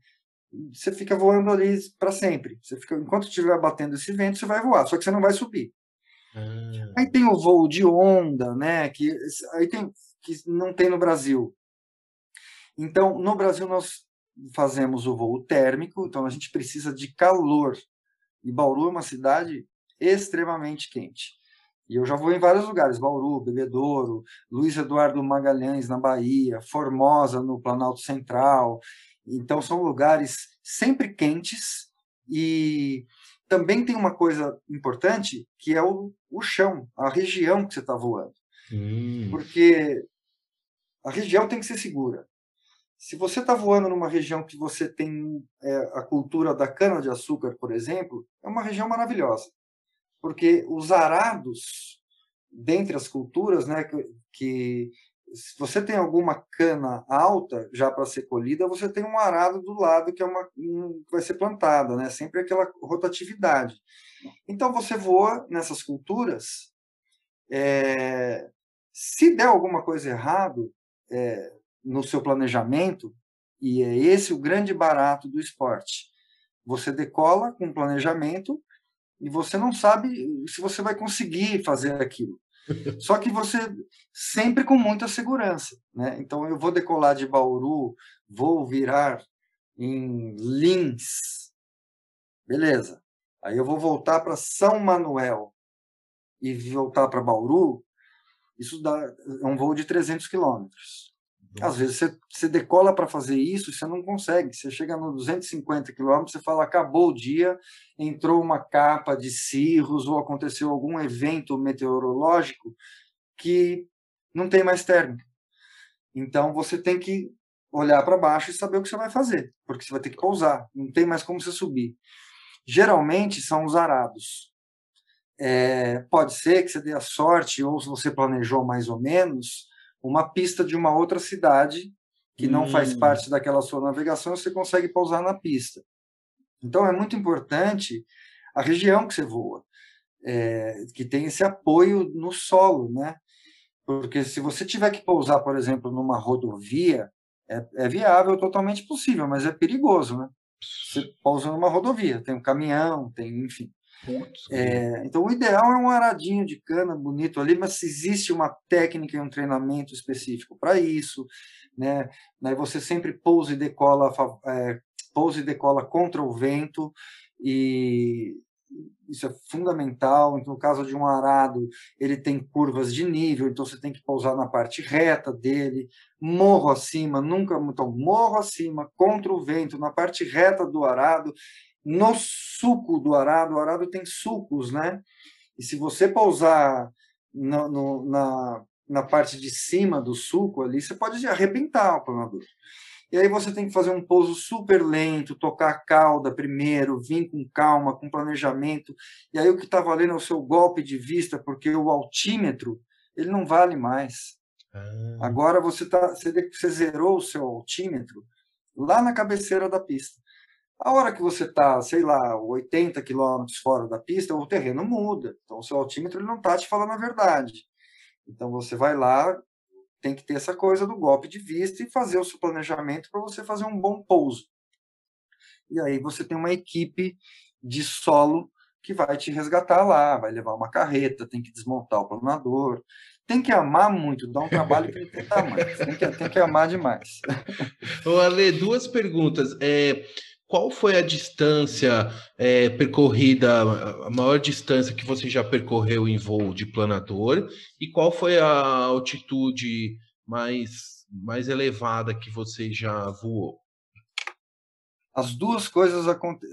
você fica voando ali para sempre. Você fica, enquanto estiver batendo esse vento, você vai voar, só que você não vai subir. Ah. Aí tem o voo de onda, né? Que aí tem que não tem no Brasil, então, no Brasil, nós fazemos o voo térmico, então a gente precisa de calor. E Bauru é uma cidade extremamente quente. E eu já vou em vários lugares: Bauru, Bebedouro, Luiz Eduardo Magalhães, na Bahia, Formosa, no Planalto Central. Então, são lugares sempre quentes e também tem uma coisa importante que é o, o chão, a região que você está voando. Hum. Porque a região tem que ser segura. Se você está voando numa região que você tem é, a cultura da cana-de-açúcar, por exemplo, é uma região maravilhosa, porque os arados dentre as culturas, né, que, que se você tem alguma cana alta já para ser colhida, você tem um arado do lado que é uma um, vai ser plantada, né? Sempre aquela rotatividade. Então você voa nessas culturas. É, se der alguma coisa errado é, no seu planejamento, e é esse o grande barato do esporte, você decola com planejamento e você não sabe se você vai conseguir fazer aquilo. [LAUGHS] Só que você sempre com muita segurança, né? Então eu vou decolar de Bauru, vou virar em Lins, beleza? Aí eu vou voltar para São Manuel e voltar para Bauru, isso dá é um voo de 300 quilômetros. Às vezes você, você decola para fazer isso e você não consegue. Você chega no 250 quilômetros, você fala, acabou o dia, entrou uma capa de cirros ou aconteceu algum evento meteorológico que não tem mais térmica. Então você tem que olhar para baixo e saber o que você vai fazer, porque você vai ter que pousar, não tem mais como você subir. Geralmente são os arados. É, pode ser que você dê a sorte, ou se você planejou mais ou menos, uma pista de uma outra cidade que não hum. faz parte daquela sua navegação, você consegue pousar na pista. Então é muito importante a região que você voa, é, que tem esse apoio no solo, né? Porque se você tiver que pousar, por exemplo, numa rodovia, é, é viável, totalmente possível, mas é perigoso, né? Você pousa numa rodovia, tem um caminhão, tem, enfim. É, então, o ideal é um aradinho de cana bonito ali, mas se existe uma técnica e um treinamento específico para isso, né? Daí você sempre pousa e decola, é, pousa e decola contra o vento e isso é fundamental. Então, no caso de um arado, ele tem curvas de nível, então você tem que pousar na parte reta dele, morro acima, nunca, então morro acima, contra o vento, na parte reta do arado, no suco do arado, o arado tem sucos, né? E se você pousar no, no, na, na parte de cima do suco ali, você pode arrebentar o planador. E aí você tem que fazer um pouso super lento, tocar a cauda primeiro, vir com calma, com planejamento. E aí o que está valendo é o seu golpe de vista, porque o altímetro ele não vale mais. Ah. Agora você, tá, você, você zerou o seu altímetro lá na cabeceira da pista. A hora que você está, sei lá, 80 quilômetros fora da pista, o terreno muda. Então, o seu altímetro ele não está te falando a verdade. Então, você vai lá, tem que ter essa coisa do golpe de vista e fazer o seu planejamento para você fazer um bom pouso. E aí você tem uma equipe de solo que vai te resgatar lá, vai levar uma carreta, tem que desmontar o planador, tem que amar muito, dá um trabalho que ele tem que amar, tem que, amar demais. [LAUGHS] Ô Ale, duas perguntas. É, qual foi a distância é, percorrida, a maior distância que você já percorreu em voo de planador? E qual foi a altitude mais, mais elevada que você já voou? As duas coisas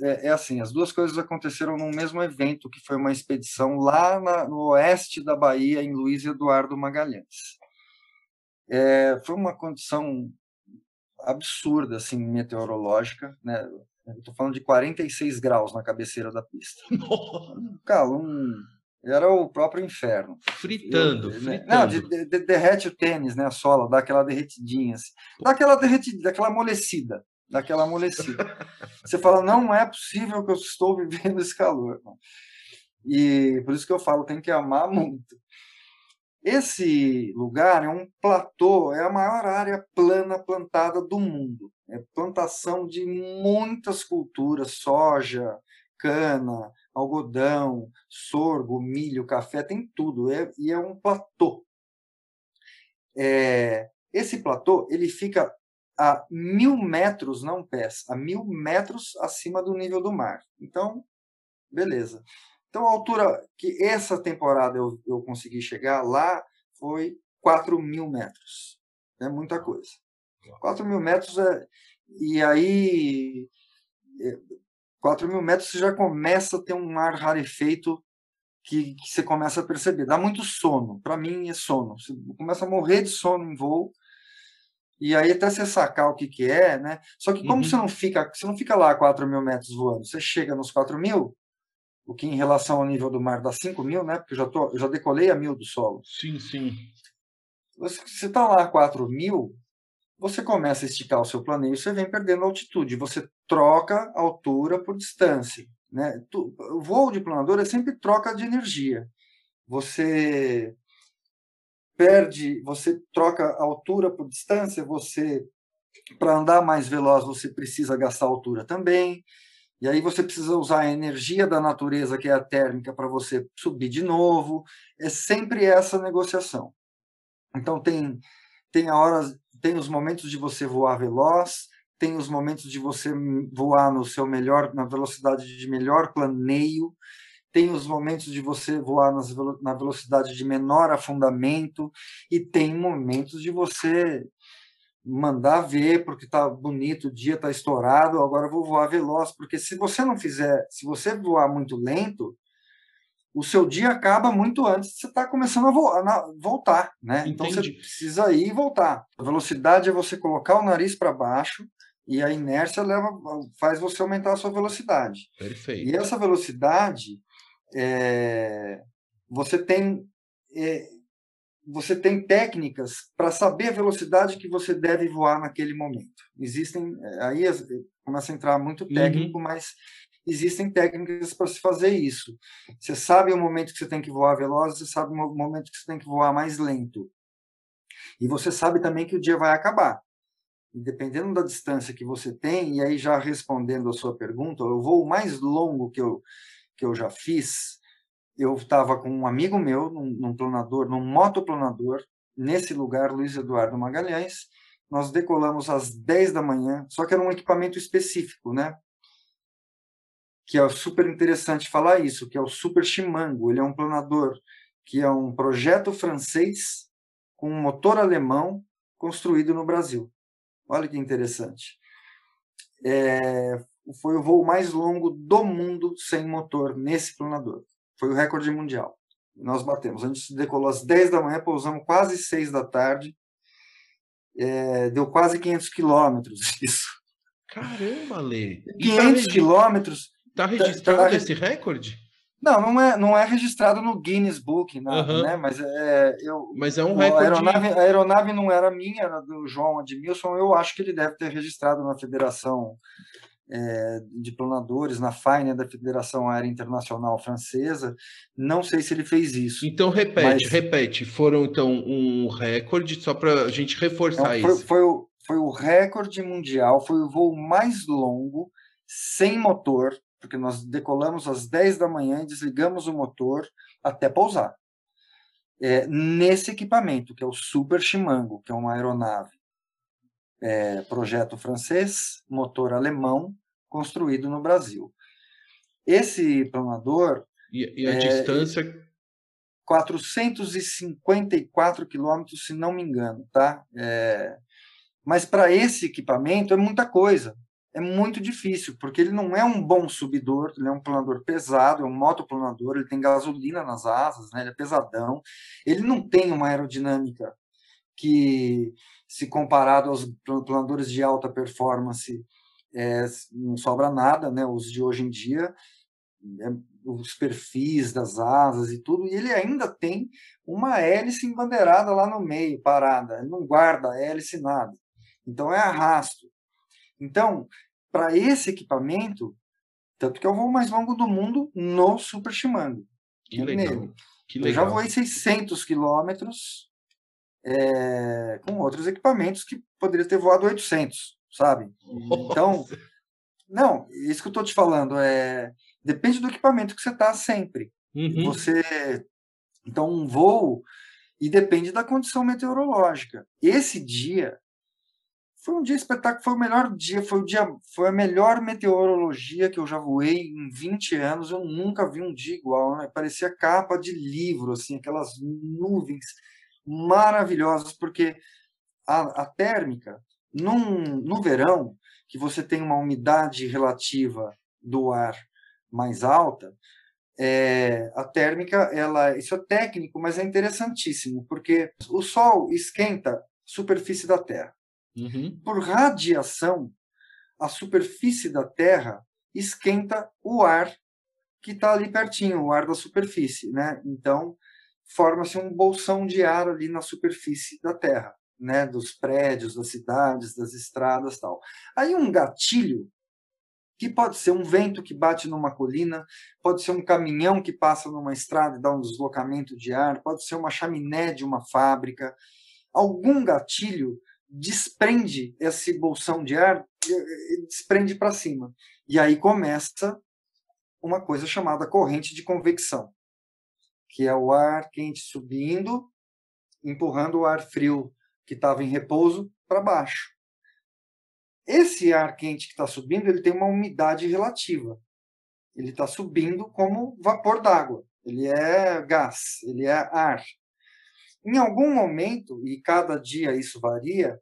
é, é assim, as duas coisas aconteceram no mesmo evento, que foi uma expedição lá na, no oeste da Bahia, em Luiz Eduardo Magalhães. É, foi uma condição absurda, assim, meteorológica, né? Estou falando de 46 graus na cabeceira da pista. [LAUGHS] Calor, um, era o próprio inferno. Fritando, Eu, né? Não, de, de, derrete o tênis, né? A sola, dá aquela derretidinha, assim. Dá aquela derretida, aquela amolecida. Daquela amolecida. [LAUGHS] Você fala, não é possível que eu estou vivendo esse calor. E por isso que eu falo, tem que amar muito. Esse lugar é um platô, é a maior área plana plantada do mundo. É plantação de muitas culturas, soja, cana, algodão, sorgo, milho, café, tem tudo. É, e é um platô. É, esse platô ele fica a mil metros, não pés, a mil metros acima do nível do mar. Então, beleza. Então, a altura que essa temporada eu, eu consegui chegar lá foi 4 mil metros. É muita coisa. 4 mil metros é. E aí. 4 é, mil metros você já começa a ter um ar rarefeito que, que você começa a perceber. Dá muito sono. Para mim é sono. Você começa a morrer de sono em voo. E aí até você sacar o que, que é, né? Só que como uhum. você não fica, você não fica lá a 4 mil metros voando, você chega nos 4 mil, o que em relação ao nível do mar dá 5 mil, né? Porque eu já, tô, eu já decolei a mil do solo. Sim, sim. Você está lá a 4 mil, você começa a esticar o seu planeio, você vem perdendo altitude, você troca altura por distância. Né? O voo de planador é sempre troca de energia. Você perde, você troca altura por distância, você para andar mais veloz você precisa gastar altura também. E aí você precisa usar a energia da natureza, que é a térmica, para você subir de novo. É sempre essa negociação. Então tem tem a hora, tem os momentos de você voar veloz, tem os momentos de você voar no seu melhor, na velocidade de melhor planeio, tem os momentos de você voar nas, na velocidade de menor afundamento e tem momentos de você mandar ver porque tá bonito, o dia tá estourado, agora vou voar veloz, porque se você não fizer, se você voar muito lento, o seu dia acaba muito antes de você estar tá começando a, voar, a voltar, né? Entendi. Então você precisa ir e voltar. A velocidade é você colocar o nariz para baixo e a inércia leva, faz você aumentar a sua velocidade. Perfeito. E essa velocidade é, você tem é, você tem técnicas para saber a velocidade que você deve voar naquele momento. Existem aí começa a entrar muito técnico, uhum. mas existem técnicas para se fazer isso. Você sabe o momento que você tem que voar veloz, você sabe o momento que você tem que voar mais lento. E você sabe também que o dia vai acabar. E dependendo da distância que você tem, e aí já respondendo a sua pergunta, o voo mais longo que eu que eu já fiz, eu estava com um amigo meu num, num planador, num motoplanador, nesse lugar, Luiz Eduardo Magalhães. Nós decolamos às 10 da manhã, só que era um equipamento específico, né? Que é super interessante falar isso, que é o Super Chimango. Ele é um planador que é um projeto francês com um motor alemão construído no Brasil. Olha que interessante. É, foi o voo mais longo do mundo sem motor nesse planador. Foi o recorde mundial. Nós batemos. A gente decolou às 10 da manhã, pousamos quase 6 da tarde. É, deu quase 500 quilômetros [LAUGHS] isso. Caramba, Lê! 500 tá quilômetros. Está registrado tá, tá, esse recorde? Não, não é, não é registrado no Guinness Book, nada, uhum. né? Mas é, eu, Mas é um recorde. A aeronave, a aeronave não era minha, era do João Admilson. Eu acho que ele deve ter registrado na Federação é, de planadores na FAI, da Federação Aérea Internacional Francesa. Não sei se ele fez isso. Então repete, mas... repete. Foram então um recorde só para a gente reforçar então, isso. Foi, o, foi o recorde mundial, foi o voo mais longo sem motor, porque nós decolamos às 10 da manhã e desligamos o motor até pousar. É, nesse equipamento, que é o Super Chimango, que é uma aeronave é, projeto francês, motor alemão, construído no Brasil. Esse planador. E, e a é, distância? 454 quilômetros, se não me engano, tá? É, mas para esse equipamento é muita coisa. É muito difícil, porque ele não é um bom subidor, ele é um planador pesado, é um motoplanador, ele tem gasolina nas asas, né? ele é pesadão. Ele não tem uma aerodinâmica que, se comparado aos planadores de alta performance, é, não sobra nada, né? Os de hoje em dia, é, os perfis das asas e tudo, e ele ainda tem uma hélice embandeirada lá no meio, parada. Ele não guarda hélice nada. Então é arrasto. Então, para esse equipamento, tanto que é o voo mais longo do mundo no Super Chimango. Que legal. Que legal. Eu já voei 600 quilômetros é, com outros equipamentos que poderia ter voado 800 sabe? Então, não, isso que eu estou te falando é depende do equipamento que você está sempre. Uhum. Você então um voo e depende da condição meteorológica. Esse dia foi um dia espetáculo, foi o melhor dia, foi o dia, foi a melhor meteorologia que eu já voei em 20 anos. Eu nunca vi um dia igual, né? Parecia capa de livro, assim, aquelas nuvens maravilhosas, porque a, a térmica num, no verão, que você tem uma umidade relativa do ar mais alta, é, a térmica, ela, isso é técnico, mas é interessantíssimo, porque o Sol esquenta a superfície da Terra. Uhum. Por radiação, a superfície da Terra esquenta o ar que está ali pertinho, o ar da superfície, né? Então, forma-se um bolsão de ar ali na superfície da Terra, né? Dos prédios, das cidades, das estradas tal. Aí um gatilho, que pode ser um vento que bate numa colina, pode ser um caminhão que passa numa estrada e dá um deslocamento de ar, pode ser uma chaminé de uma fábrica. Algum gatilho desprende esse bolsão de ar, desprende para cima. E aí começa uma coisa chamada corrente de convecção, que é o ar quente subindo, empurrando o ar frio que estava em repouso para baixo. Esse ar quente que está subindo, ele tem uma umidade relativa. Ele está subindo como vapor d'água. Ele é gás, ele é ar. Em algum momento, e cada dia isso varia,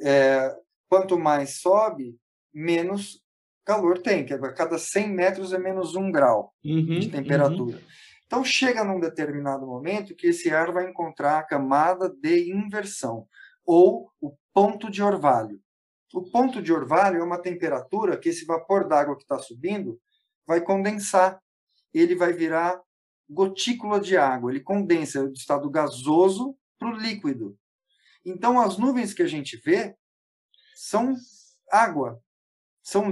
é, quanto mais sobe, menos calor tem, que a cada 100 metros é menos um grau uhum, de temperatura. Uhum. Então chega num determinado momento que esse ar vai encontrar a camada de inversão, ou o ponto de orvalho. O ponto de orvalho é uma temperatura que esse vapor d'água que está subindo vai condensar. Ele vai virar gotícula de água, ele condensa do estado gasoso para o líquido. Então, as nuvens que a gente vê são água, são,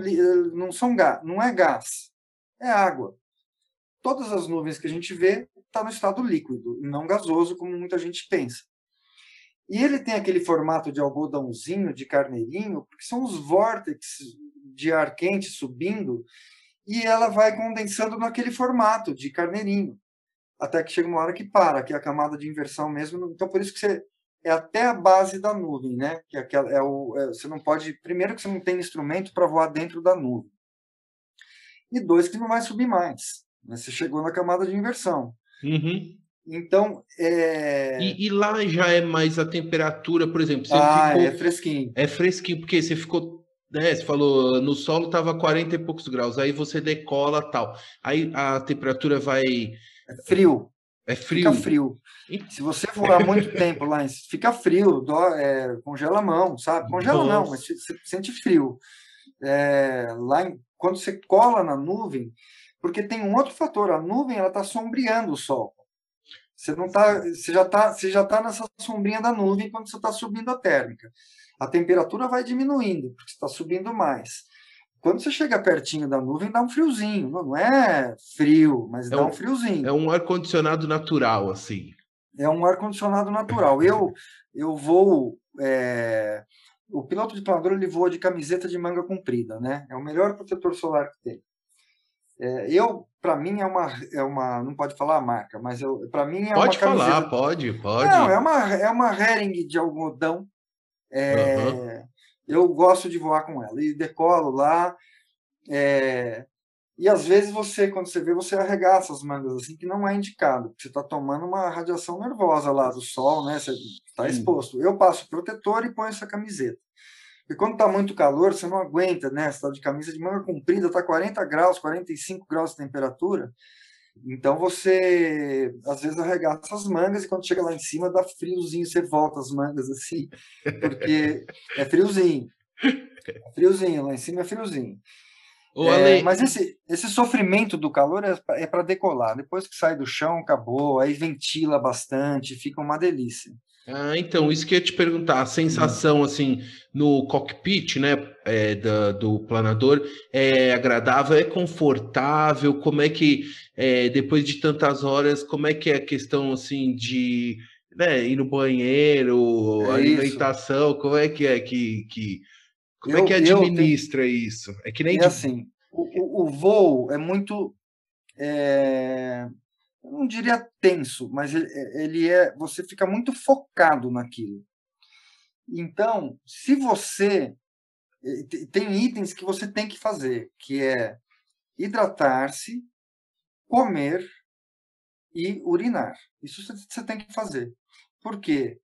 não, são não é gás, é água. Todas as nuvens que a gente vê estão tá no estado líquido, não gasoso, como muita gente pensa. E ele tem aquele formato de algodãozinho, de carneirinho, porque são os vórtices de ar quente subindo, e ela vai condensando naquele formato de carneirinho, até que chega uma hora que para, que é a camada de inversão mesmo. Então, por isso que você é até a base da nuvem, né? Que é, é o, é, você não pode. Primeiro, que você não tem instrumento para voar dentro da nuvem. E dois, que não vai subir mais. Né? Você chegou na camada de inversão. Uhum. Então. É... E, e, lá já é mais a temperatura, por exemplo. Você ah, ficou... é fresquinho. É fresquinho, porque você ficou. Né, você falou, no solo estava 40 e poucos graus, aí você decola tal. Aí a temperatura vai. É frio. É frio. Fica frio. Se você voar muito [LAUGHS] tempo lá, fica frio, dó, é, congela a mão, sabe? Congela Nossa. não, mas você sente frio. É, lá em, quando você cola na nuvem, porque tem um outro fator, a nuvem ela está sombreando o sol. Você não tá, você já está, você já tá nessa sombrinha da nuvem quando você está subindo a térmica. A temperatura vai diminuindo porque está subindo mais. Quando você chega pertinho da nuvem, dá um friozinho. Não é frio, mas é dá um, um friozinho. É um ar-condicionado natural, assim. É um ar-condicionado natural. Eu, eu vou. É... O piloto de planador ele voa de camiseta de manga comprida, né? É o melhor protetor solar que tem. É, eu, para mim, é uma, é uma. Não pode falar a marca, mas para mim é pode uma. Pode falar, pode, pode. Não, é uma, é uma Hering de algodão. É, uhum eu gosto de voar com ela. E decolo lá. É... E às vezes você, quando você vê, você arregaça as mangas assim, que não é indicado, porque você está tomando uma radiação nervosa lá do sol, né? Você está exposto. Eu passo protetor e ponho essa camiseta. E quando está muito calor, você não aguenta, né? Você está de camisa de manga comprida, está 40 graus, 45 graus de temperatura. Então você às vezes arregaça as mangas e quando chega lá em cima dá friozinho, você volta as mangas assim, porque é friozinho. É friozinho, lá em cima é friozinho. É, mas esse, esse sofrimento do calor é, é para decolar. Depois que sai do chão, acabou, aí ventila bastante, fica uma delícia. Ah, então, isso que eu ia te perguntar, a sensação assim no cockpit, né, é, do, do planador, é agradável, é confortável? Como é que, é, depois de tantas horas, como é que é a questão assim de né, ir no banheiro, é alimentação, isso. como é que é que, que como é eu, é que administra tenho... isso? É que nem é de... assim, o, o, o voo é muito é, eu não diria tenso, mas ele é, você fica muito focado naquilo. Então, se você tem itens que você tem que fazer, que é hidratar-se, comer e urinar. Isso você tem que fazer. Porque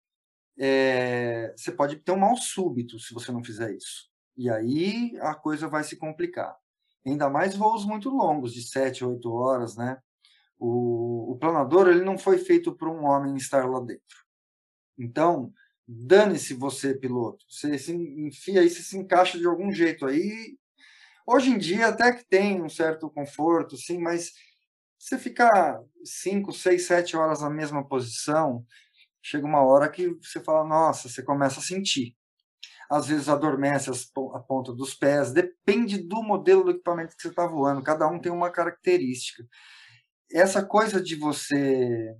é, você pode ter um mal súbito se você não fizer isso. E aí a coisa vai se complicar. Ainda mais voos muito longos, de 7, 8 horas, né? O, o planador ele não foi feito para um homem estar lá dentro. Então, dane-se você, piloto. Você se enfia aí, você se encaixa de algum jeito aí. Hoje em dia até que tem um certo conforto, sim, mas você ficar cinco, seis, sete horas na mesma posição, chega uma hora que você fala, nossa, você começa a sentir. Às vezes adormece a ponta dos pés, depende do modelo do equipamento que você está voando, cada um tem uma característica. Essa coisa de você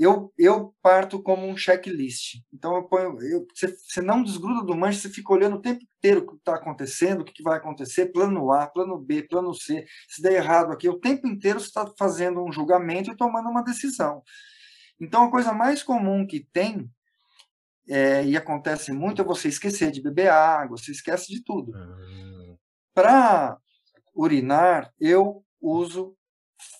eu, eu parto como um checklist. Então, eu ponho, eu, você, você não desgruda do manche, você fica olhando o tempo inteiro o que está acontecendo, o que, que vai acontecer, plano A, plano B, plano C. Se der errado aqui, o tempo inteiro você está fazendo um julgamento e tomando uma decisão. Então, a coisa mais comum que tem, é, e acontece muito, é você esquecer de beber água, você esquece de tudo. Uhum. Para urinar, eu uso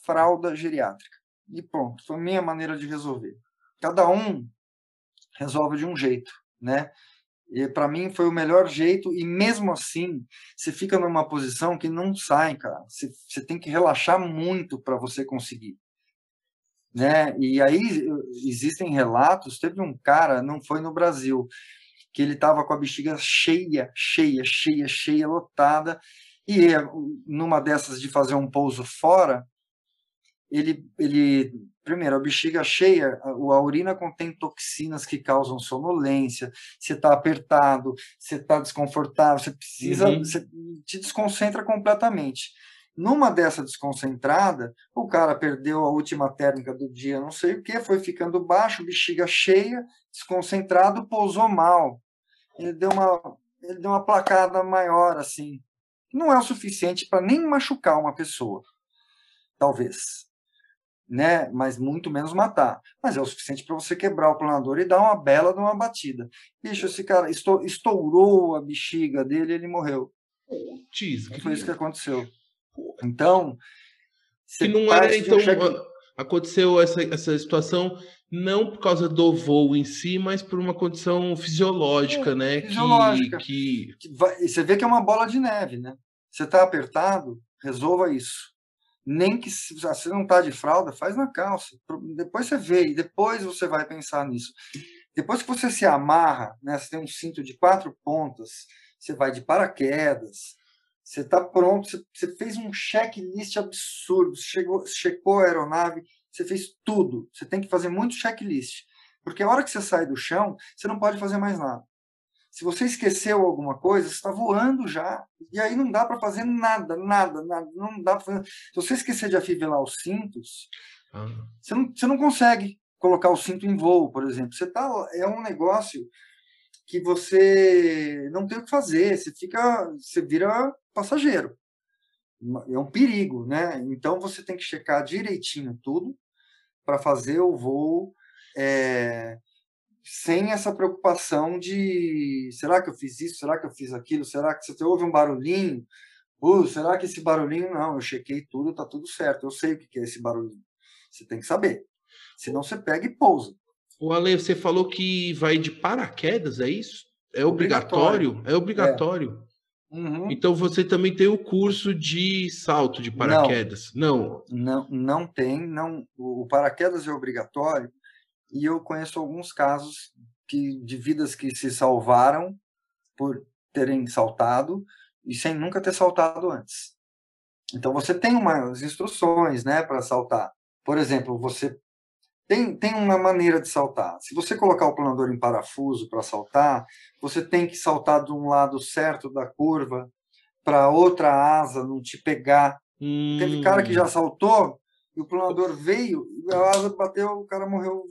fralda geriátrica e pronto. Foi a minha maneira de resolver. Cada um resolve de um jeito, né? E para mim foi o melhor jeito, e mesmo assim, você fica numa posição que não sai, cara. Você, você tem que relaxar muito para você conseguir. Né? E aí existem relatos, teve um cara, não foi no Brasil, que ele estava com a bexiga cheia, cheia, cheia, cheia, lotada, e numa dessas de fazer um pouso fora, ele, ele primeiro, a bexiga cheia, a, a urina contém toxinas que causam sonolência, você está apertado, você está desconfortável, você precisa, uhum. você te desconcentra completamente. Numa dessa desconcentrada, o cara perdeu a última térmica do dia, não sei o que, foi ficando baixo, bexiga cheia, desconcentrado, pousou mal. Ele deu uma, ele deu uma placada maior, assim. Não é o suficiente para nem machucar uma pessoa, talvez né? Mas muito menos matar. Mas é o suficiente para você quebrar o planador e dar uma bela de uma batida. Bicho, esse cara estourou a bexiga dele e ele morreu. Putz, foi isso que aconteceu. Então. Que não era, então. Aconteceu essa, essa situação não por causa do voo em si, mas por uma condição fisiológica, é, né? Fisiológica. Que, que... Você vê que é uma bola de neve, né? Você está apertado, resolva isso nem que se você não está de fralda, faz na calça. Depois você vê e depois você vai pensar nisso. Depois que você se amarra, né, você tem um cinto de quatro pontas, você vai de paraquedas, você está pronto, você, você, fez um checklist absurdo, chegou, checou a aeronave, você fez tudo. Você tem que fazer muito checklist. Porque a hora que você sai do chão, você não pode fazer mais nada. Se você esqueceu alguma coisa, você está voando já. E aí não dá para fazer nada, nada, nada. Não dá fazer. Se você esquecer de afivelar os cintos, ah. você, não, você não consegue colocar o cinto em voo, por exemplo. Você tá, é um negócio que você não tem o que fazer. Você fica, você vira passageiro. É um perigo, né? Então você tem que checar direitinho tudo para fazer o voo. É, sem essa preocupação de será que eu fiz isso, será que eu fiz aquilo, será que você ouve um barulhinho, uh, será que esse barulhinho não, eu chequei tudo, tá tudo certo, eu sei o que é esse barulhinho. Você tem que saber. Senão você pega e pousa. O Ale, você falou que vai de paraquedas, é isso? É obrigatório? obrigatório. É obrigatório. É. Uhum. Então você também tem o curso de salto de paraquedas? Não. Não, não, não tem. Não, o paraquedas é obrigatório e eu conheço alguns casos que, de vidas que se salvaram por terem saltado e sem nunca ter saltado antes. Então você tem umas instruções, né, para saltar. Por exemplo, você tem, tem uma maneira de saltar. Se você colocar o planador em parafuso para saltar, você tem que saltar de um lado certo da curva para outra asa não te pegar. Hum. Teve cara que já hum. saltou e o planador veio, a asa bateu, o cara morreu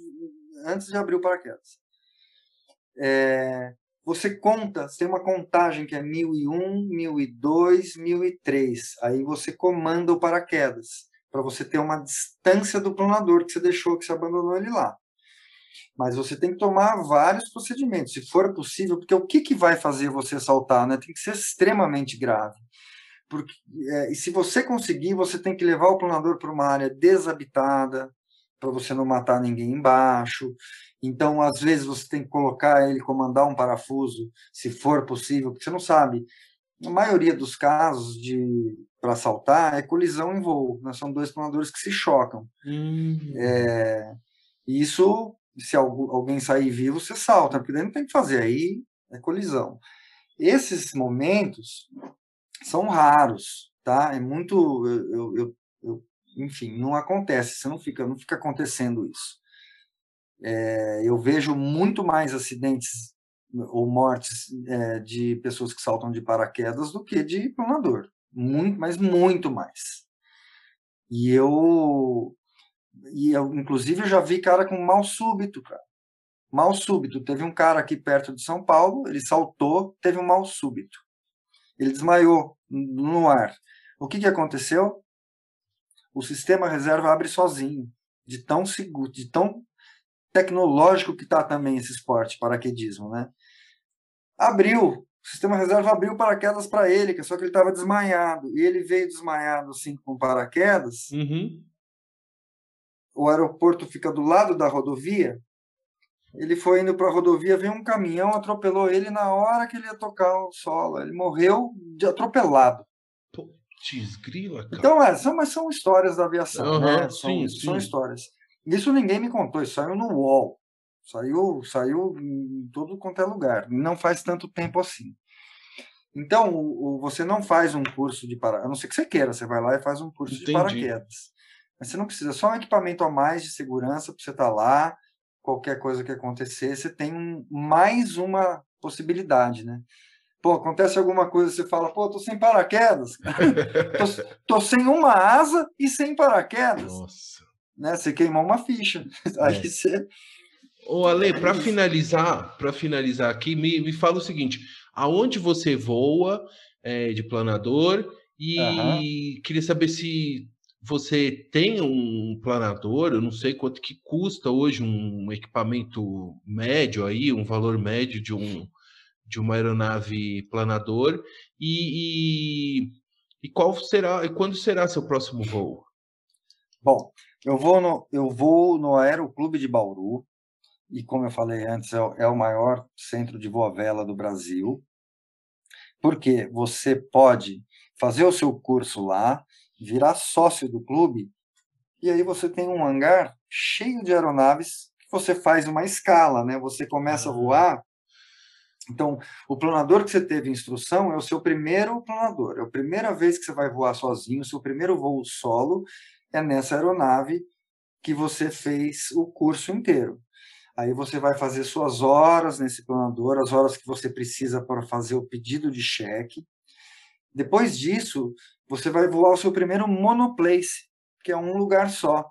antes de abrir o paraquedas. É, você conta, você tem uma contagem que é 1001, 1002, 1003. Aí você comanda o paraquedas, para você ter uma distância do planador que você deixou, que você abandonou ele lá. Mas você tem que tomar vários procedimentos, se for possível, porque o que, que vai fazer você saltar? Né? Tem que ser extremamente grave. Porque, é, e se você conseguir, você tem que levar o planador para uma área desabitada, para você não matar ninguém embaixo. Então, às vezes, você tem que colocar ele, comandar um parafuso, se for possível, porque você não sabe. Na maioria dos casos de para saltar é colisão em voo, né? são dois planadores que se chocam. Hum. É, isso, se alguém sair vivo, você salta, porque daí não tem que fazer, aí é colisão. Esses momentos, são raros, tá? É muito, eu, eu, enfim, não acontece, você não fica, não fica acontecendo isso. É, eu vejo muito mais acidentes ou mortes é, de pessoas que saltam de paraquedas do que de planador, muito, mas muito mais. E eu, e eu, inclusive, eu já vi cara com mal súbito, cara. Mal súbito. Teve um cara aqui perto de São Paulo, ele saltou, teve um mal súbito. Ele desmaiou no ar. O que, que aconteceu? O sistema reserva abre sozinho, de tão seguro, de tão tecnológico que está também esse esporte, paraquedismo, né? Abriu, o sistema reserva abriu paraquedas para ele, que só que ele estava desmaiado. E ele veio desmaiado assim com paraquedas. Uhum. O aeroporto fica do lado da rodovia. Ele foi indo para a rodovia, veio um caminhão, atropelou ele na hora que ele ia tocar o solo. Ele morreu de atropelado. Putz, grila, cara. Então, é, são, mas são histórias da aviação, Uhum, né? sim, São, são sim. histórias. Isso ninguém me contou, isso saiu no UOL. Saiu, saiu em todo quanto é lugar. Não faz tanto tempo assim. Então, o, o- você não faz um curso de paraquedas, a não ser que você queira, você vai lá e faz um curso de Entendi. paraquedas. Mas você não precisa, só um equipamento a mais de segurança para você estar lá, qualquer coisa que acontecer, você tem mais uma possibilidade, né? Pô, acontece alguma coisa, você fala, pô, tô sem paraquedas, [LAUGHS] tô, tô sem uma asa e sem paraquedas, Nossa. né? Você queimou uma ficha. [LAUGHS] Aí É. você Ô, Ale, para finalizar, para finalizar aqui, me, me fala o seguinte: aonde você voa é, de planador? E queria saber se você tem um planador, eu não sei quanto que custa hoje um equipamento médio aí, um valor médio de um de uma aeronave planador e, e, e qual será e quando será seu próximo voo? Bom, eu vou no, eu vou no Aeroclube de Bauru, e como eu falei antes, é, o- é o maior centro de voa vela do Brasil, porque você pode fazer o seu curso lá, virar sócio do clube, e aí você tem um hangar cheio de aeronaves que você faz uma escala, né? Você começa a voar. Então, o planador que você teve instrução é o seu primeiro planador, é a primeira vez que você vai voar sozinho, o seu primeiro voo solo é nessa aeronave que você fez o curso inteiro. Aí você vai fazer suas horas nesse planador, as horas que você precisa para fazer o pedido de cheque. Depois disso, você vai voar o seu primeiro monoplace, que é um lugar só.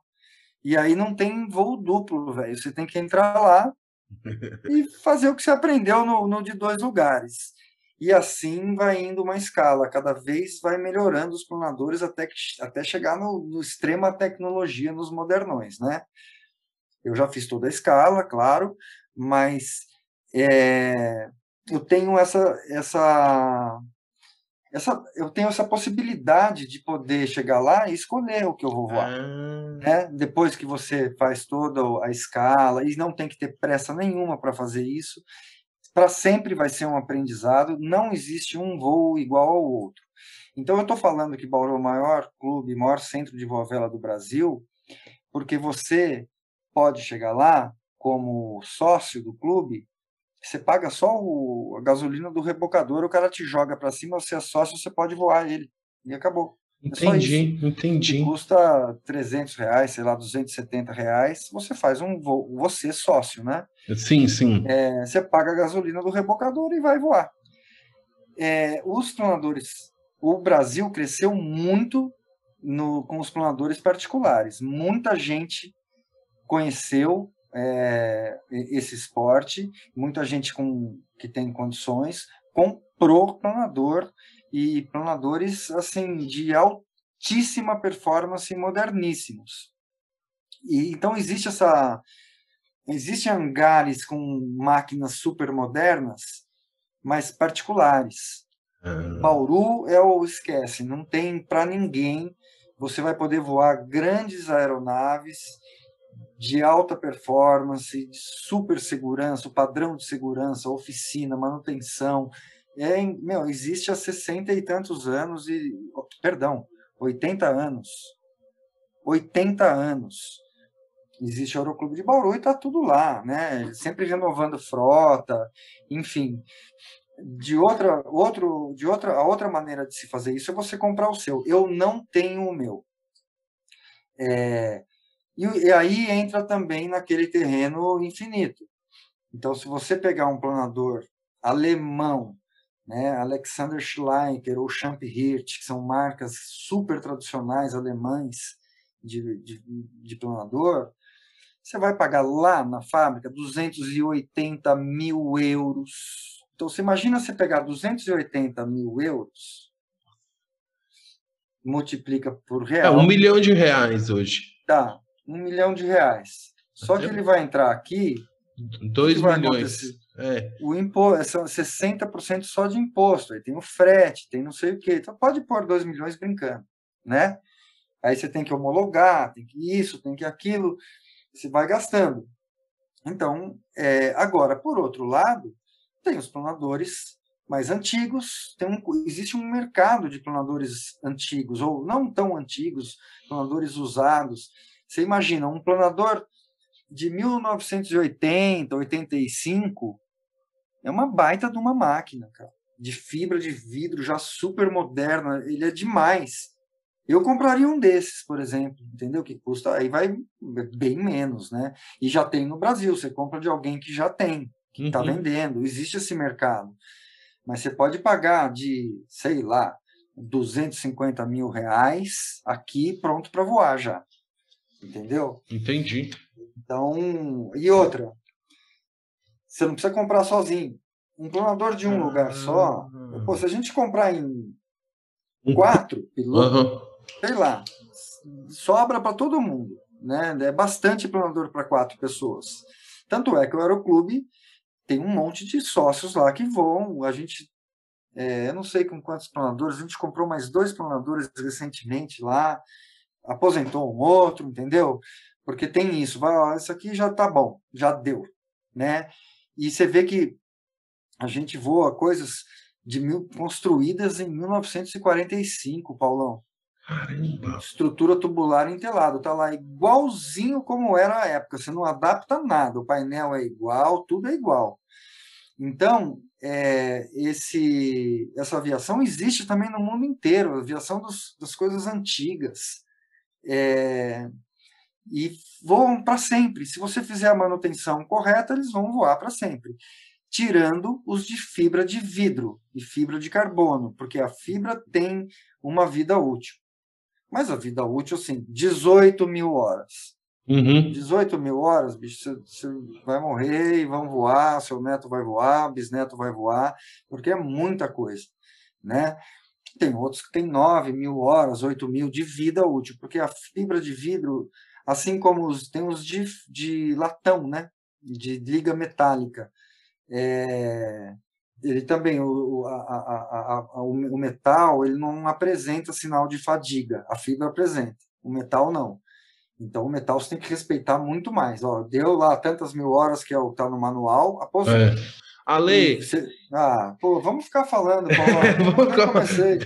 E aí não tem voo duplo, velho. Você tem que entrar lá [LAUGHS] e fazer o que você aprendeu no, no de dois lugares. E assim vai indo uma escala, cada vez vai melhorando os planadores até, que, até chegar no, no extrema tecnologia nos modernões, né? Eu já fiz toda a escala, claro, mas é, eu tenho essa, essa, essa, eu tenho essa possibilidade de poder chegar lá e escolher o que eu vou voar Ah, né? Depois que você faz toda a escala, e não tem que ter pressa nenhuma para fazer isso, para sempre vai ser um aprendizado, não existe um voo igual ao outro. Então, eu estou falando que Bauru é o maior clube, maior centro de voa vela do Brasil, porque você pode chegar lá como sócio do clube, você paga só o, a gasolina do rebocador, o cara te joga para cima, você é sócio, você pode voar ele, e acabou. É entendi, que entendi. custa 300 reais, sei lá, 270 reais, você faz um voo, você sócio, né? Sim, sim. É, você paga a gasolina do rebocador e vai voar. É, os planadores, o Brasil cresceu muito no, com os planadores particulares. Muita gente conheceu é, esse esporte, muita gente com, que tem condições comprou planador e planadores assim de altíssima performance moderníssimos. E então existe essa existem hangares com máquinas super modernas, mas particulares. Ah, Bauru é o esquece, não tem para ninguém. Você vai poder voar grandes aeronaves de alta performance, de super segurança, o padrão de segurança, oficina, manutenção. É, meu, existe há 60 e tantos anos e, perdão, 80 anos. 80 anos. Existe o Aeroclube de Bauru e está tudo lá, né? Sempre renovando frota, enfim. de outra, outro, de outra, a outra maneira de se fazer isso é você comprar o seu. Eu não tenho o meu. É, e, e aí entra também naquele terreno infinito. Então, se você pegar um planador alemão, né, Alexander Schleicher ou Champ Hirt, que são marcas super tradicionais alemães de, de, de planador, você vai pagar lá na fábrica 280 mil euros. Então, você imagina você pegar 280 mil euros, multiplica por real. É um milhão de reais hoje. Dá, um milhão de reais. Só que ele vai entrar aqui. 2 milhões. É. O imposto, são 60% só de imposto. Aí tem o frete, tem não sei o quê. Então pode pôr 2 milhões brincando, né? Aí você tem que homologar, tem que isso, tem que aquilo. Você vai gastando. Então, é, agora, por outro lado, tem os planadores mais antigos, tem um, existe um mercado de planadores antigos, ou não tão antigos, planadores usados, você imagina, um planador de 1980, 85, é uma baita de uma máquina, cara. De fibra de vidro, já super moderna, ele é demais. Eu compraria um desses, por exemplo, entendeu? Que custa, aí vai bem menos, né? E já tem no Brasil, você compra de alguém que já tem, que está uhum. vendendo, existe esse mercado. Mas você pode pagar de, sei lá, 250 mil reais aqui pronto para voar já. Entendeu? Entendi. Então, e outra, você não precisa comprar sozinho. Um planador de um ah, lugar só, pô, se a gente comprar em quatro pilotos, uhum. sei lá, sobra para todo mundo. Né? É bastante planador para quatro pessoas. Tanto é que o Aeroclube tem um monte de sócios lá que vão. A gente, é, eu não sei com quantos planadores, a gente comprou mais dois planadores recentemente lá aposentou um outro, entendeu? Porque tem isso, vai, ó, isso aqui já tá bom, já deu, né? E você vê que a gente voa coisas de mil, construídas em 1945, Paulão. Caramba. Estrutura tubular entelado, tá lá igualzinho como era a época, você não adapta nada, o painel é igual, tudo é igual. Então, é, esse, essa aviação existe também no mundo inteiro, a aviação dos, das coisas antigas é, e voam para sempre. Se você fizer a manutenção correta, eles vão voar para sempre. Tirando os de fibra de vidro e fibra de carbono, porque a fibra tem uma vida útil. Mas a vida útil, assim, 18 mil horas. Uhum. 18 mil horas, bicho, você, você vai morrer e vão voar, seu neto vai voar, bisneto vai voar, porque é muita coisa, né? Tem outros que têm 9 mil horas, 8 mil de vida útil, porque a fibra de vidro, assim como os, tem os de, de latão, né? de liga metálica, é, ele também, o, a, a, a, o metal, ele não apresenta sinal de fadiga, a fibra apresenta, o metal não. Então, o metal você tem que respeitar muito mais. Ó, deu lá tantas mil horas que é o está no manual, aposenta. É. Ale. Você... Ah, pô, vamos ficar falando, Paulo. [LAUGHS] vamos comecei.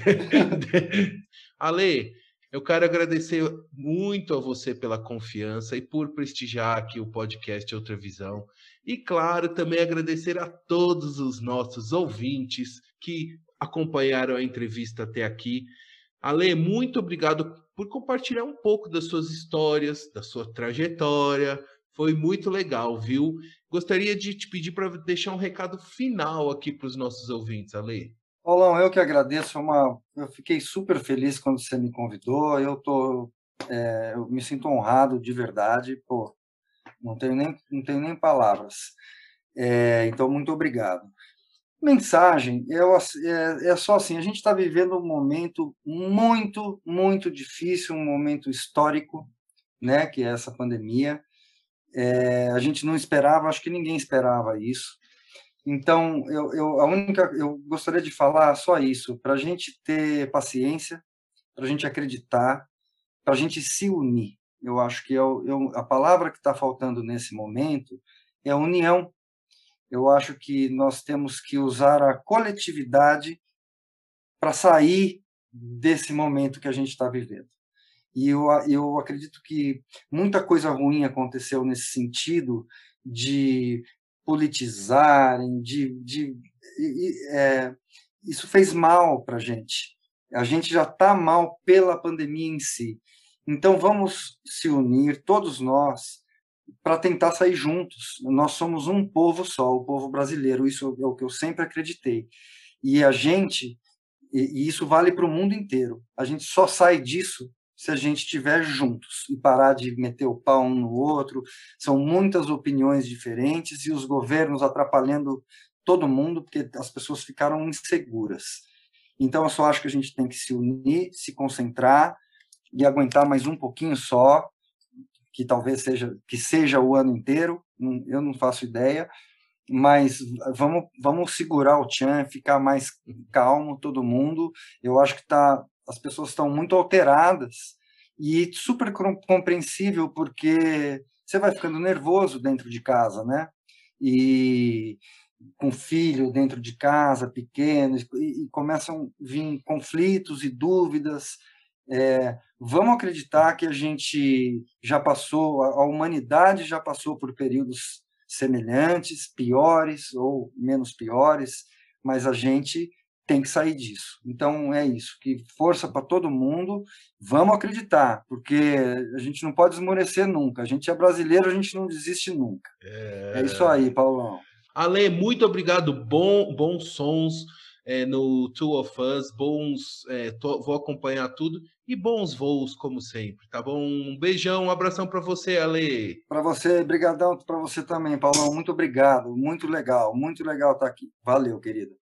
[LAUGHS] Ale, eu quero agradecer muito a você pela confiança e por prestigiar aqui o podcast Outra Visão. E, claro, também agradecer a todos os nossos ouvintes que acompanharam a entrevista até aqui. Ale, muito obrigado por compartilhar um pouco das suas histórias, da sua trajetória, foi muito legal, viu? Gostaria de te pedir para deixar um recado final aqui para os nossos ouvintes, Ale. Paulão, eu que agradeço. Uma... Eu fiquei super feliz quando você me convidou. Eu tô, é, eu me sinto honrado de verdade. Pô, não tenho nem, não tenho nem palavras. É, então, muito obrigado. Mensagem, eu, é, é só assim: a gente está vivendo um momento muito, muito difícil, um momento histórico, né? Que é essa pandemia. É, a gente não esperava, acho que ninguém esperava isso. Então, eu, eu, a única, eu gostaria de falar só isso, para a gente ter paciência, para a gente acreditar, para a gente se unir. Eu acho que eu, eu, a palavra que está faltando nesse momento é união. Eu acho que nós temos que usar a coletividade para sair desse momento que a gente está vivendo. E eu, eu acredito que muita coisa ruim aconteceu nesse sentido de politizarem, de, de é, isso fez mal para a gente. A gente já está mal pela pandemia em si. Então, vamos se unir, todos nós, para tentar sair juntos. Nós somos um povo só, o povo brasileiro, isso é o que eu sempre acreditei. E a gente, e isso vale para o mundo inteiro, a gente só sai disso se a gente estiver juntos e parar de meter o pau um no outro. São muitas opiniões diferentes e os governos atrapalhando todo mundo, porque as pessoas ficaram inseguras. Então, eu só acho que a gente tem que se unir, se concentrar e aguentar mais um pouquinho só, que talvez seja que seja o ano inteiro, eu não faço ideia, mas vamos vamos segurar o Tchan, ficar mais calmo todo mundo. Eu acho que tá as pessoas estão muito alteradas e super compreensível porque você vai ficando nervoso dentro de casa, né? E com filho dentro de casa, pequeno, e, e começam a vir conflitos e dúvidas. É, vamos acreditar que a gente já passou, a humanidade já passou por períodos semelhantes, piores ou menos piores, mas a gente tem que sair disso. Então é isso, que força para todo mundo, vamos acreditar, porque a gente não pode esmorecer nunca. A gente é brasileiro, a gente não desiste nunca. É, é isso aí, Paulão. Ale, muito obrigado. Bom, bons sons é, no Two of Us, bons, é, tô, vou acompanhar tudo e bons voos como sempre, tá bom? Um beijão, um abração para você, Ale. Para você, brigadão para você também, Paulão. Muito obrigado, muito legal, muito legal estar aqui. Valeu, querido.